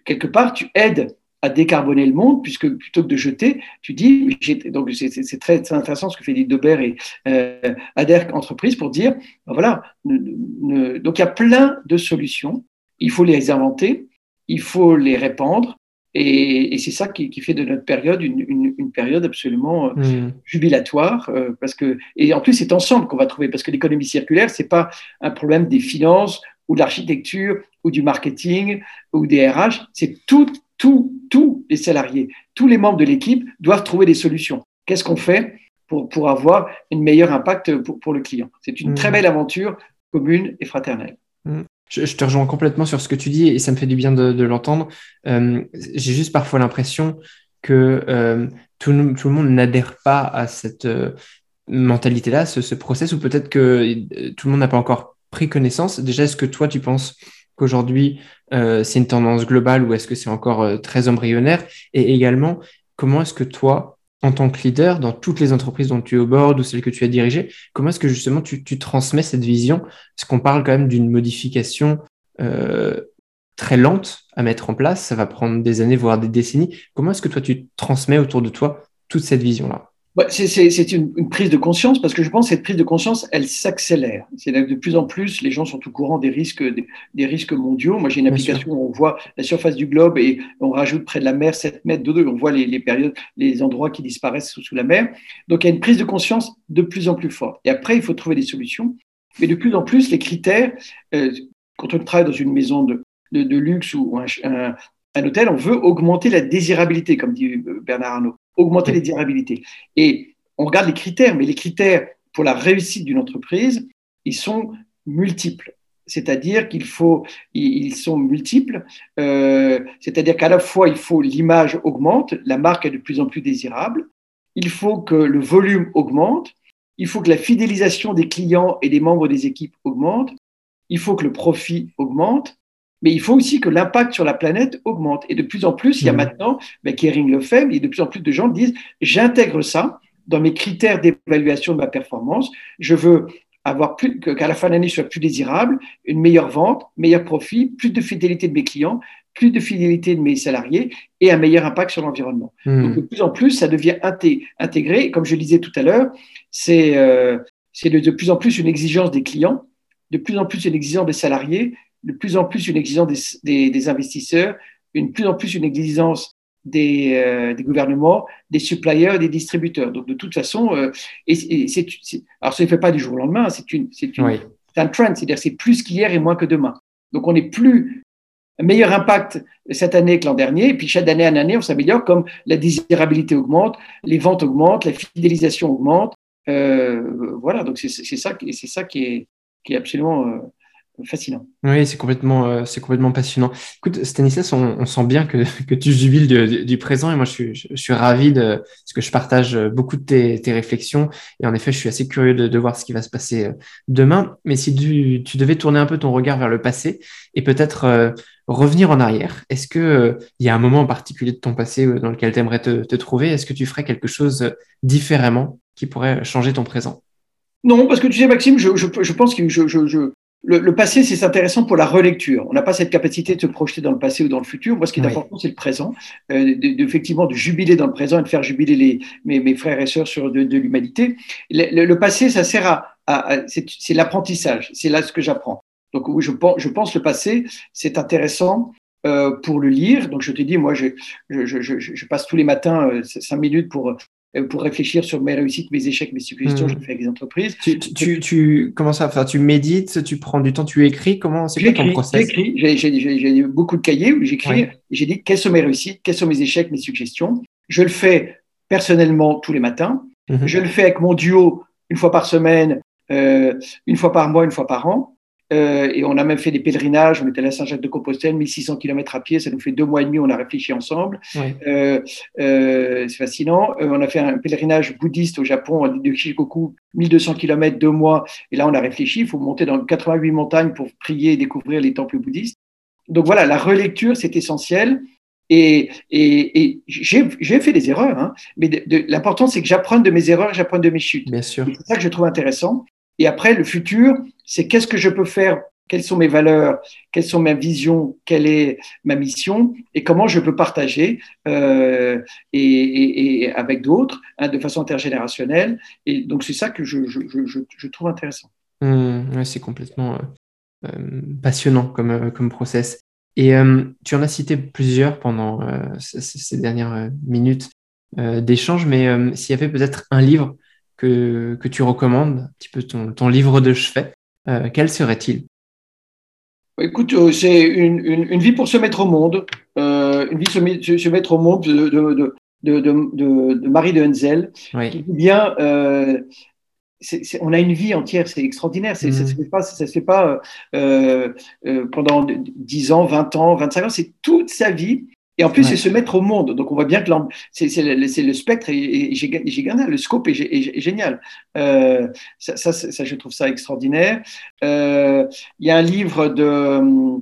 quelque part, tu aides à décarboner le monde, puisque plutôt que de jeter, tu dis, donc c'est très, intéressant ce que fait Dobert et euh, Adair Entreprise pour dire, ben voilà, donc il y a plein de solutions, il faut les inventer, il faut les répandre, et, c'est ça qui, fait de notre période une, période absolument euh, mm. jubilatoire, euh, parce que et en plus c'est ensemble qu'on va trouver, parce que l'économie circulaire c'est pas un problème des finances ou de l'architecture ou du marketing ou des RH, c'est tout, tout, tous les salariés, tous les membres de l'équipe doivent trouver des solutions. Qu'est-ce qu'on fait pour, pour avoir un meilleur impact pour, pour le client? C'est une très mm. belle aventure commune et fraternelle. Je, te rejoins complètement sur ce que tu dis et ça me fait du bien de, l'entendre. Euh, j'ai juste parfois l'impression que euh, tout, tout, le monde n'adhère pas à cette euh, mentalité-là, ce, ce, process, ou peut-être que tout le monde n'a pas encore pris connaissance. Déjà, est-ce que toi, tu penses qu'aujourd'hui, c'est une tendance globale ou est-ce que c'est encore très embryonnaire? Et également, comment est-ce que toi, en tant que leader dans toutes les entreprises dont tu es au board ou celles que tu as dirigées, comment est-ce que justement tu, transmets cette vision? Parce qu'on parle quand même d'une modification euh, très lente à mettre en place, ça va prendre des années, voire des décennies. Comment est-ce que toi tu transmets autour de toi toute cette vision-là? C'est une, prise de conscience parce que je pense que cette prise de conscience, elle s'accélère. C'est de plus en plus, les gens sont au courant des risques, des, risques mondiaux. Moi, j'ai une application où on voit la surface du globe et on rajoute près de la mer 7 mètres d'eau. On voit les, périodes, les endroits qui disparaissent sous, la mer. Donc, il y a une prise de conscience de plus en plus forte. Et après, il faut trouver des solutions. Mais de plus en plus, les critères, euh, quand on travaille dans une maison de, de, luxe ou un, un hôtel, on veut augmenter la désirabilité, comme dit euh, Bernard Arnault, augmenter la désirabilité. Et on regarde les critères, mais les critères pour la réussite d'une entreprise, ils sont multiples. C'est-à-dire qu'il faut, ils sont multiples. Euh, c'est-à-dire qu'à la fois, il faut l'image augmente, la marque est de plus en plus désirable. Il faut que le volume augmente. Il faut que la fidélisation des clients et des membres des équipes augmente. Il faut que le profit augmente. Mais il faut aussi que l'impact sur la planète augmente. Et de plus en plus, il y a mmh. maintenant, ben, Kering le fait, mais de plus en plus de gens disent, j'intègre ça dans mes critères d'évaluation de ma performance. Je veux avoir plus, qu'à la fin de l'année, soit plus désirable, une meilleure vente, meilleur profit, plus de fidélité de mes clients, plus de fidélité de mes salariés et un meilleur impact sur l'environnement. Hmm. Donc, de plus en plus, ça devient intégré. Comme je le disais tout à l'heure, c'est euh, de, de, plus en plus une exigence des clients, de plus en plus une exigence des salariés, de plus en plus une exigence des, des, investisseurs, une plus en plus une exigence des, euh, des, gouvernements, des suppliers, des distributeurs. Donc, de toute façon, euh, et, c'est, alors ça ne fait pas du jour au lendemain, c'est, une, c'est, une, un trend, c'est-à-dire c'est plus qu'hier et moins que demain. Donc, on n'est plus un meilleur impact cette année que l'an dernier, et puis chaque année en année, on s'améliore comme la désirabilité augmente, les ventes augmentent, la fidélisation augmente. Euh, voilà, donc c'est, c'est ça, c'est ça qui est, qui est absolument euh, fascinant. Oui, c'est complètement, euh, c'est complètement passionnant. Écoute, Stanislas, on, sent bien que, [LAUGHS] que tu jubiles du, présent et moi, je suis, je, suis ravi de, parce que je partage beaucoup de tes, tes, réflexions et en effet, je suis assez curieux de, de, voir ce qui va se passer euh, demain. Mais si tu, tu, devais tourner un peu ton regard vers le passé et peut-être euh, revenir en arrière, est-ce que il y a un moment en particulier de ton passé dans lequel tu aimerais te, te trouver? Est-ce que tu ferais quelque chose différemment qui pourrait changer ton présent? Non, parce que tu sais, Maxime, je, je, je pense que je, le, passé, c'est intéressant pour la relecture. On n'a pas cette capacité de se projeter dans le passé ou dans le futur. Moi, ce qui est important, c'est le présent. Euh, effectivement, de jubiler dans le présent et de faire jubiler les, mes, frères et sœurs sur de, l'humanité. Le, passé, ça sert à, c'est l'apprentissage. C'est là ce que j'apprends. Donc, oui, je pense, je pense le passé, c'est intéressant euh, pour le lire. Donc, je te dis, moi, je, je, je, je passe tous les matins euh, cinq minutes pour pour réfléchir sur mes réussites, mes échecs, mes suggestions. Hmm. Je fais avec des entreprises. Tu, tu, tu comment ça enfin, Tu médites, tu prends du temps, tu écris? Comment c'est quoi ton process? J'écris. J'ai beaucoup de cahiers où j'écris. J'ai dit quelles sont mes réussites, quels sont mes échecs, mes suggestions? Je le fais personnellement tous les matins. Mhm. Je le fais avec mon duo une fois par semaine, euh, une fois par mois, une fois par an. Euh, et on a même fait des pèlerinages. On était à Saint-Jacques-de-Compostelle, 1600 km à pied. Ça nous fait deux mois et demi. On a réfléchi ensemble. Euh, euh, c'est fascinant. On a fait un pèlerinage bouddhiste au Japon de Shikoku, 1200 km, deux mois. Et là, on a réfléchi. Il faut monter dans 88 montagnes pour prier et découvrir les temples bouddhistes. Donc voilà, la relecture, c'est essentiel. Et, et, et j'ai fait des erreurs, hein, mais l'important, c'est que j'apprenne de mes erreurs, j'apprenne de mes chutes. C'est ça que je trouve intéressant. Et après, le futur, c'est qu'est-ce que je peux faire? Quelles sont mes valeurs, quelles sont mes visions, quelle est ma mission? Et comment je peux partager euh, et, avec d'autres hein, de façon intergénérationnelle? Et donc c'est ça que je, trouve intéressant. Mmh, c'est complètement euh, euh, passionnant comme, process. Et tu en as cité plusieurs pendant ces, dernières minutes d'échange, mais s'il y avait peut-être un livre que, que tu recommandes, un petit peu ton, ton livre de chevet, euh, quel serait-il? Écoute, euh, c'est une, une, une, vie pour se mettre au monde, euh, une vie se, se, mettre au monde de, de, de, de, de Marie de Henzel, oui. qui dit bien, euh, c est, c est, on a une vie entière, c'est extraordinaire, mmh. ça ne se fait pas, ça se fait pas euh, euh, pendant 10 ans, 20 ans, 25 ans, c'est toute sa vie et en plus, ouais. c'est se mettre au monde. Donc, on voit bien que c'est le, le, spectre et, j'ai gagné. Le scope est, est, est génial. Euh, ça, ça, ça, je trouve ça extraordinaire. Euh, il y a un livre de euh,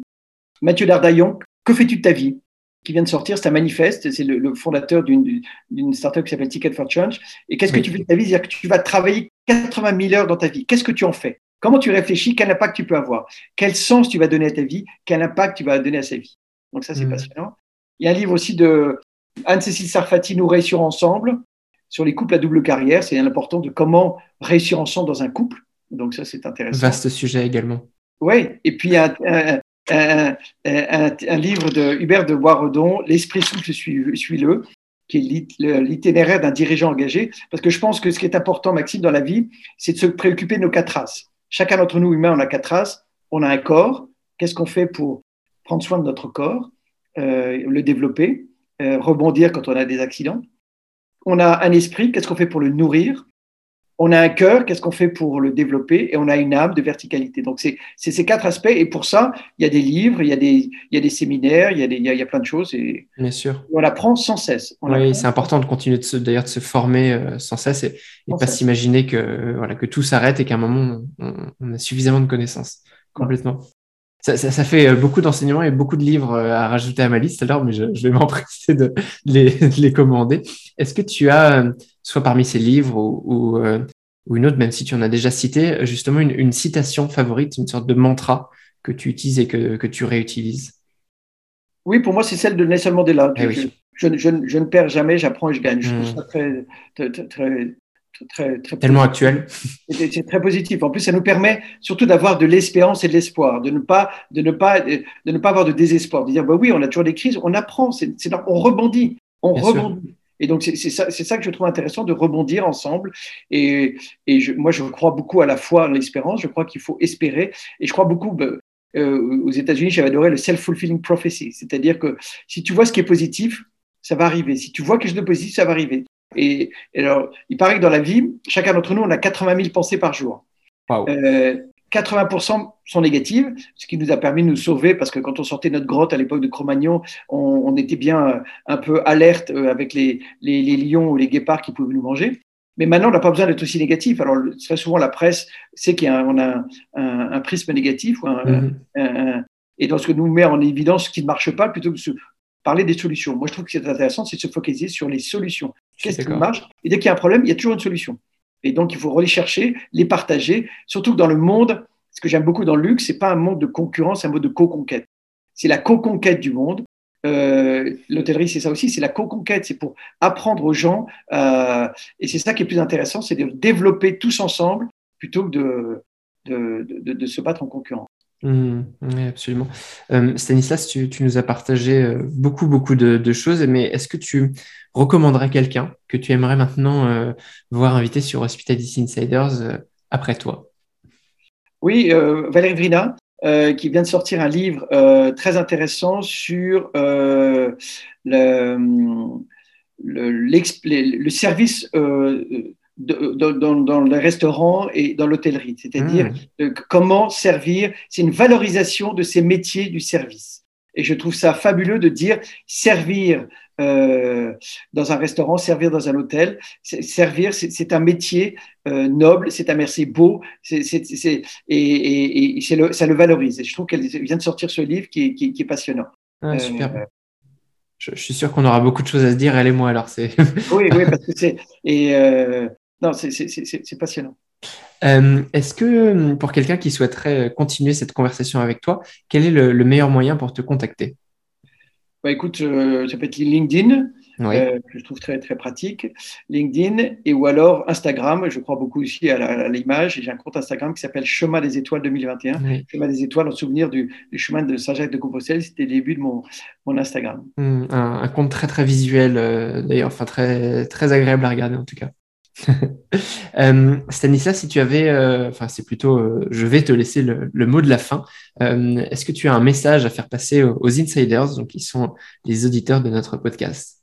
Mathieu Dardaillon, Que fais-tu de ta vie? qui vient de sortir, c'est un manifeste, c'est le, le, fondateur d'une startup qui s'appelle Ticket for Change. Et qu'est-ce que tu fais de ta vie? C'est-à-dire que tu vas travailler 80 000 heures dans ta vie. Qu'est-ce que tu en fais? Comment tu réfléchis? Quel impact tu peux avoir? Quel sens tu vas donner à ta vie? Quel impact tu vas donner à sa vie? Donc ça, c'est mmh. passionnant. Il y a un livre aussi de Anne-Cécile Sarfati, Nous réussir ensemble, sur les couples à double carrière. C'est important de comment réussir ensemble dans un couple. Donc ça, c'est intéressant. Vaste sujet également. Oui, et puis un, un, un, un, livre de Hubert de Boisredon, L'esprit souple, suis-le, qui est l'itinéraire d'un dirigeant engagé. Parce que je pense que ce qui est important, Maxime, dans la vie, c'est de se préoccuper de nos quatre races. Chacun d'entre nous, humains, on a quatre races. On a un corps. Qu'est-ce qu'on fait pour prendre soin de notre corps? Le développer, rebondir quand on a des accidents. On a un esprit, qu'est-ce qu'on fait pour le nourrir? On a un cœur, qu'est-ce qu'on fait pour le développer? Et on a une âme de verticalité. Donc, c'est ces quatre aspects. Et pour ça, il y a des livres, il y a des, il y a des séminaires, il y a, des, il y a, plein de choses. Et Bien sûr. On apprend sans cesse. oui, c'est important de continuer d'ailleurs de se former euh, sans cesse et, ne pas s'imaginer que, euh, voilà, que tout s'arrête et qu'à un moment, on, a suffisamment de connaissances. Complètement. Ça, ça, fait euh, beaucoup d'enseignements et beaucoup de livres à rajouter à ma liste alors, mais je, vais [LAUGHS] m'empresser de, les, de les commander. Est-ce que tu as soit parmi ces livres ou, euh, ou, une autre, même si tu en as déjà cité, justement une, une, citation favorite, une sorte de mantra que tu utilises et que, que tu réutilises? Oui, pour moi, c'est celle de Nelson Mandela. Eh je, je, je, je, ne perds jamais, j'apprends et je gagne. Je trouve hmm. ça très, très, très Très, très, tellement actuel. C'est très positif. En plus, ça nous permet surtout d'avoir de l'espérance et de l'espoir, de ne pas, de ne pas, de ne pas avoir de désespoir, de dire bah oui, on a toujours des crises, on apprend, on rebondit, on rebondit. Et donc, c'est ça, ça, que je trouve intéressant de rebondir ensemble. Et, et je, moi, je crois beaucoup à la foi, à l'espérance. Je crois qu'il faut espérer. Et je crois beaucoup, bah, euh, aux États-Unis, j'avais adoré le self-fulfilling prophecy. C'est-à-dire que si tu vois ce qui est positif, ça va arriver. Si tu vois quelque chose de positif, ça va arriver. Et, alors, il paraît que dans la vie, chacun d'entre nous, on a 80 000 pensées par jour. Wow. Euh, 80% sont négatives, ce qui nous a permis de nous sauver parce que quand on sortait notre grotte à l'époque de Cro-Magnon, on, était bien euh, un peu alerte euh, avec les, les, lions ou les guépards qui pouvaient nous manger. Mais maintenant, on n'a pas besoin d'être aussi négatif. Alors, très souvent, la presse sait qu'on a, a un, prisme négatif ou mhm. un, et dans ce que nous met en évidence ce qui ne marche pas plutôt que de parler des solutions. Moi, je trouve que c'est intéressant, c'est de se focaliser sur les solutions. Qu'est-ce qui marche Et dès qu'il y a un problème, il y a toujours une solution. Et donc, il faut aller chercher, les partager, surtout que dans le monde, ce que j'aime beaucoup dans le luxe, c'est pas un monde de concurrence, c'est un mode de co-conquête. C'est la co-conquête du monde. Euh, L'hôtellerie, c'est ça aussi, c'est la co-conquête, c'est pour apprendre aux gens. Euh, et c'est ça qui est plus intéressant, c'est de développer tous ensemble plutôt que de, de, de, de se battre en concurrence. Mmh, oui, absolument. Euh, Stanislas, tu, nous as partagé euh, beaucoup, beaucoup de, choses, mais est-ce que tu recommanderais quelqu'un que tu aimerais maintenant euh, voir invité sur Hospitality Insiders après toi? Oui, Valérie Vrina, qui vient de sortir un livre très intéressant sur le, service dans, dans, le restaurant et dans l'hôtellerie, c'est-à-dire mmh. comment servir, c'est une valorisation de ces métiers du service. Et je trouve ça fabuleux de dire servir euh, dans un restaurant, servir dans un hôtel, servir, c'est un métier euh, noble, c'est un métier beau, et, et, et le, ça le valorise. Et je trouve qu'elle vient de sortir ce livre qui est, qui, qui est passionnant. Ah, super. Euh, je, je, suis sûr qu'on aura beaucoup de choses à se dire, elle et moi, alors c'est. oui, oui, parce que c'est. Et euh, non, c'est passionnant. Euh, est-ce que pour quelqu'un qui souhaiterait continuer cette conversation avec toi, quel est le, meilleur moyen pour te contacter? Bah, Écoute, euh, ça peut être LinkedIn, euh, que je trouve très, très pratique. LinkedIn et ou alors Instagram. Je crois beaucoup aussi à l'image. J'ai un compte Instagram qui s'appelle Chemin des Étoiles 2021. Chemin des Étoiles en souvenir du, chemin de Saint-Jacques de Compostelle. C'était le début de mon, mon Instagram. Hmm, un, un, compte très, très visuel, d'ailleurs, enfin très, très agréable à regarder en tout cas. [LAUGHS] euh, Stanislas, si tu avais, euh, enfin c'est plutôt, euh, je vais te laisser le, mot de la fin. Euh, est-ce que tu as un message à faire passer aux, insiders, donc qui sont les auditeurs de notre podcast?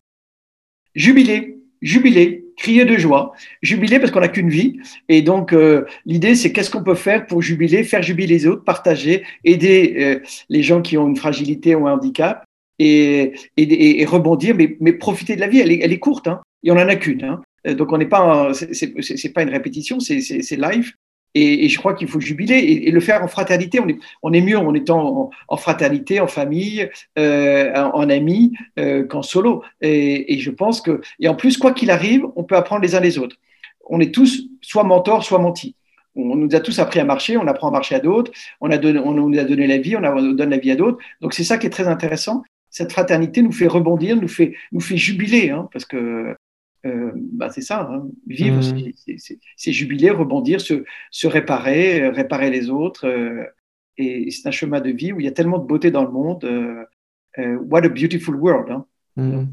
Jubilé, jubilé, crier de joie, jubilé parce qu'on n'a qu'une vie. Et donc l'idée c'est qu'est-ce qu'on peut faire pour jubiler, faire jubiler les autres, partager, aider les gens qui ont une fragilité ou un handicap. Et, et, rebondir, mais, profiter de la vie, elle est, courte, hein. il n'y en en a qu'une. Hein. Euh, donc on n'est pas, c'est pas une répétition, c'est live. Et, et, je crois qu'il faut jubiler et, le faire en fraternité. On est, on est mieux en étant en, fraternité, en famille, euh, en, amis, euh, qu'en solo. Et, et, je pense que, et en plus, quoi qu'il arrive, on peut apprendre les uns les autres. On est tous soit mentors, soit mentis. On nous a tous appris à marcher, on apprend à marcher à d'autres, on, a on nous a donné la vie, on, a, on donne la vie à d'autres. Donc c'est ça qui est très intéressant. Cette fraternité nous fait rebondir, nous fait, nous fait jubiler, hein, parce que euh, bah c'est ça, hein. vivre, mmh. c'est jubiler, rebondir, se, se, réparer, euh, réparer les autres. Euh, et c'est un chemin de vie où il y a tellement de beauté dans le monde. what a beautiful world. Hein. Mm.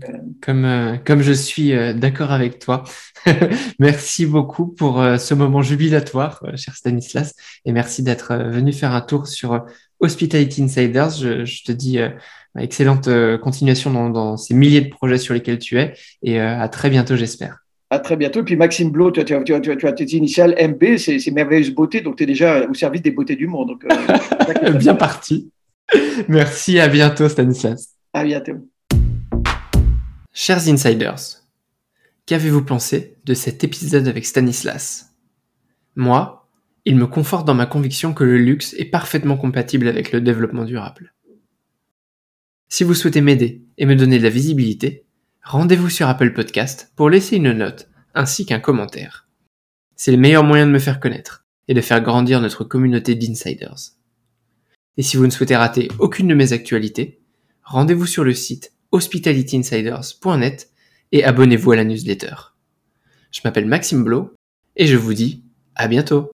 Comme, euh, comme je suis euh, d'accord avec toi. [LAUGHS] merci beaucoup pour euh, ce moment jubilatoire, cher Stanislas, et merci d'être venu faire un tour sur Hospitality Insiders. Je, te dis excellente continuation dans, dans, ces milliers de projets sur lesquels tu es, et à très bientôt, j'espère. À très bientôt. Et puis Maxime Blo, tu as, tu as, tu as, tes initiales MB, c'est merveilleuse beauté, donc tu es déjà au service des beautés du monde. Donc, [LAUGHS] Bien parti. Merci, à bientôt Stanislas. À bientôt. Chers insiders, qu'avez-vous pensé de cet épisode avec Stanislas? Moi, il me conforte dans ma conviction que le luxe est parfaitement compatible avec le développement durable. Si vous souhaitez m'aider et me donner de la visibilité, rendez-vous sur Apple Podcast pour laisser une note ainsi qu'un commentaire. C'est le meilleur moyen de me faire connaître et de faire grandir notre communauté d'insiders. Et si vous ne souhaitez rater aucune de mes actualités, rendez-vous sur le site hospitalityinsiders.net et abonnez-vous à la newsletter. Je m'appelle Maxime Blo et je vous dis à bientôt.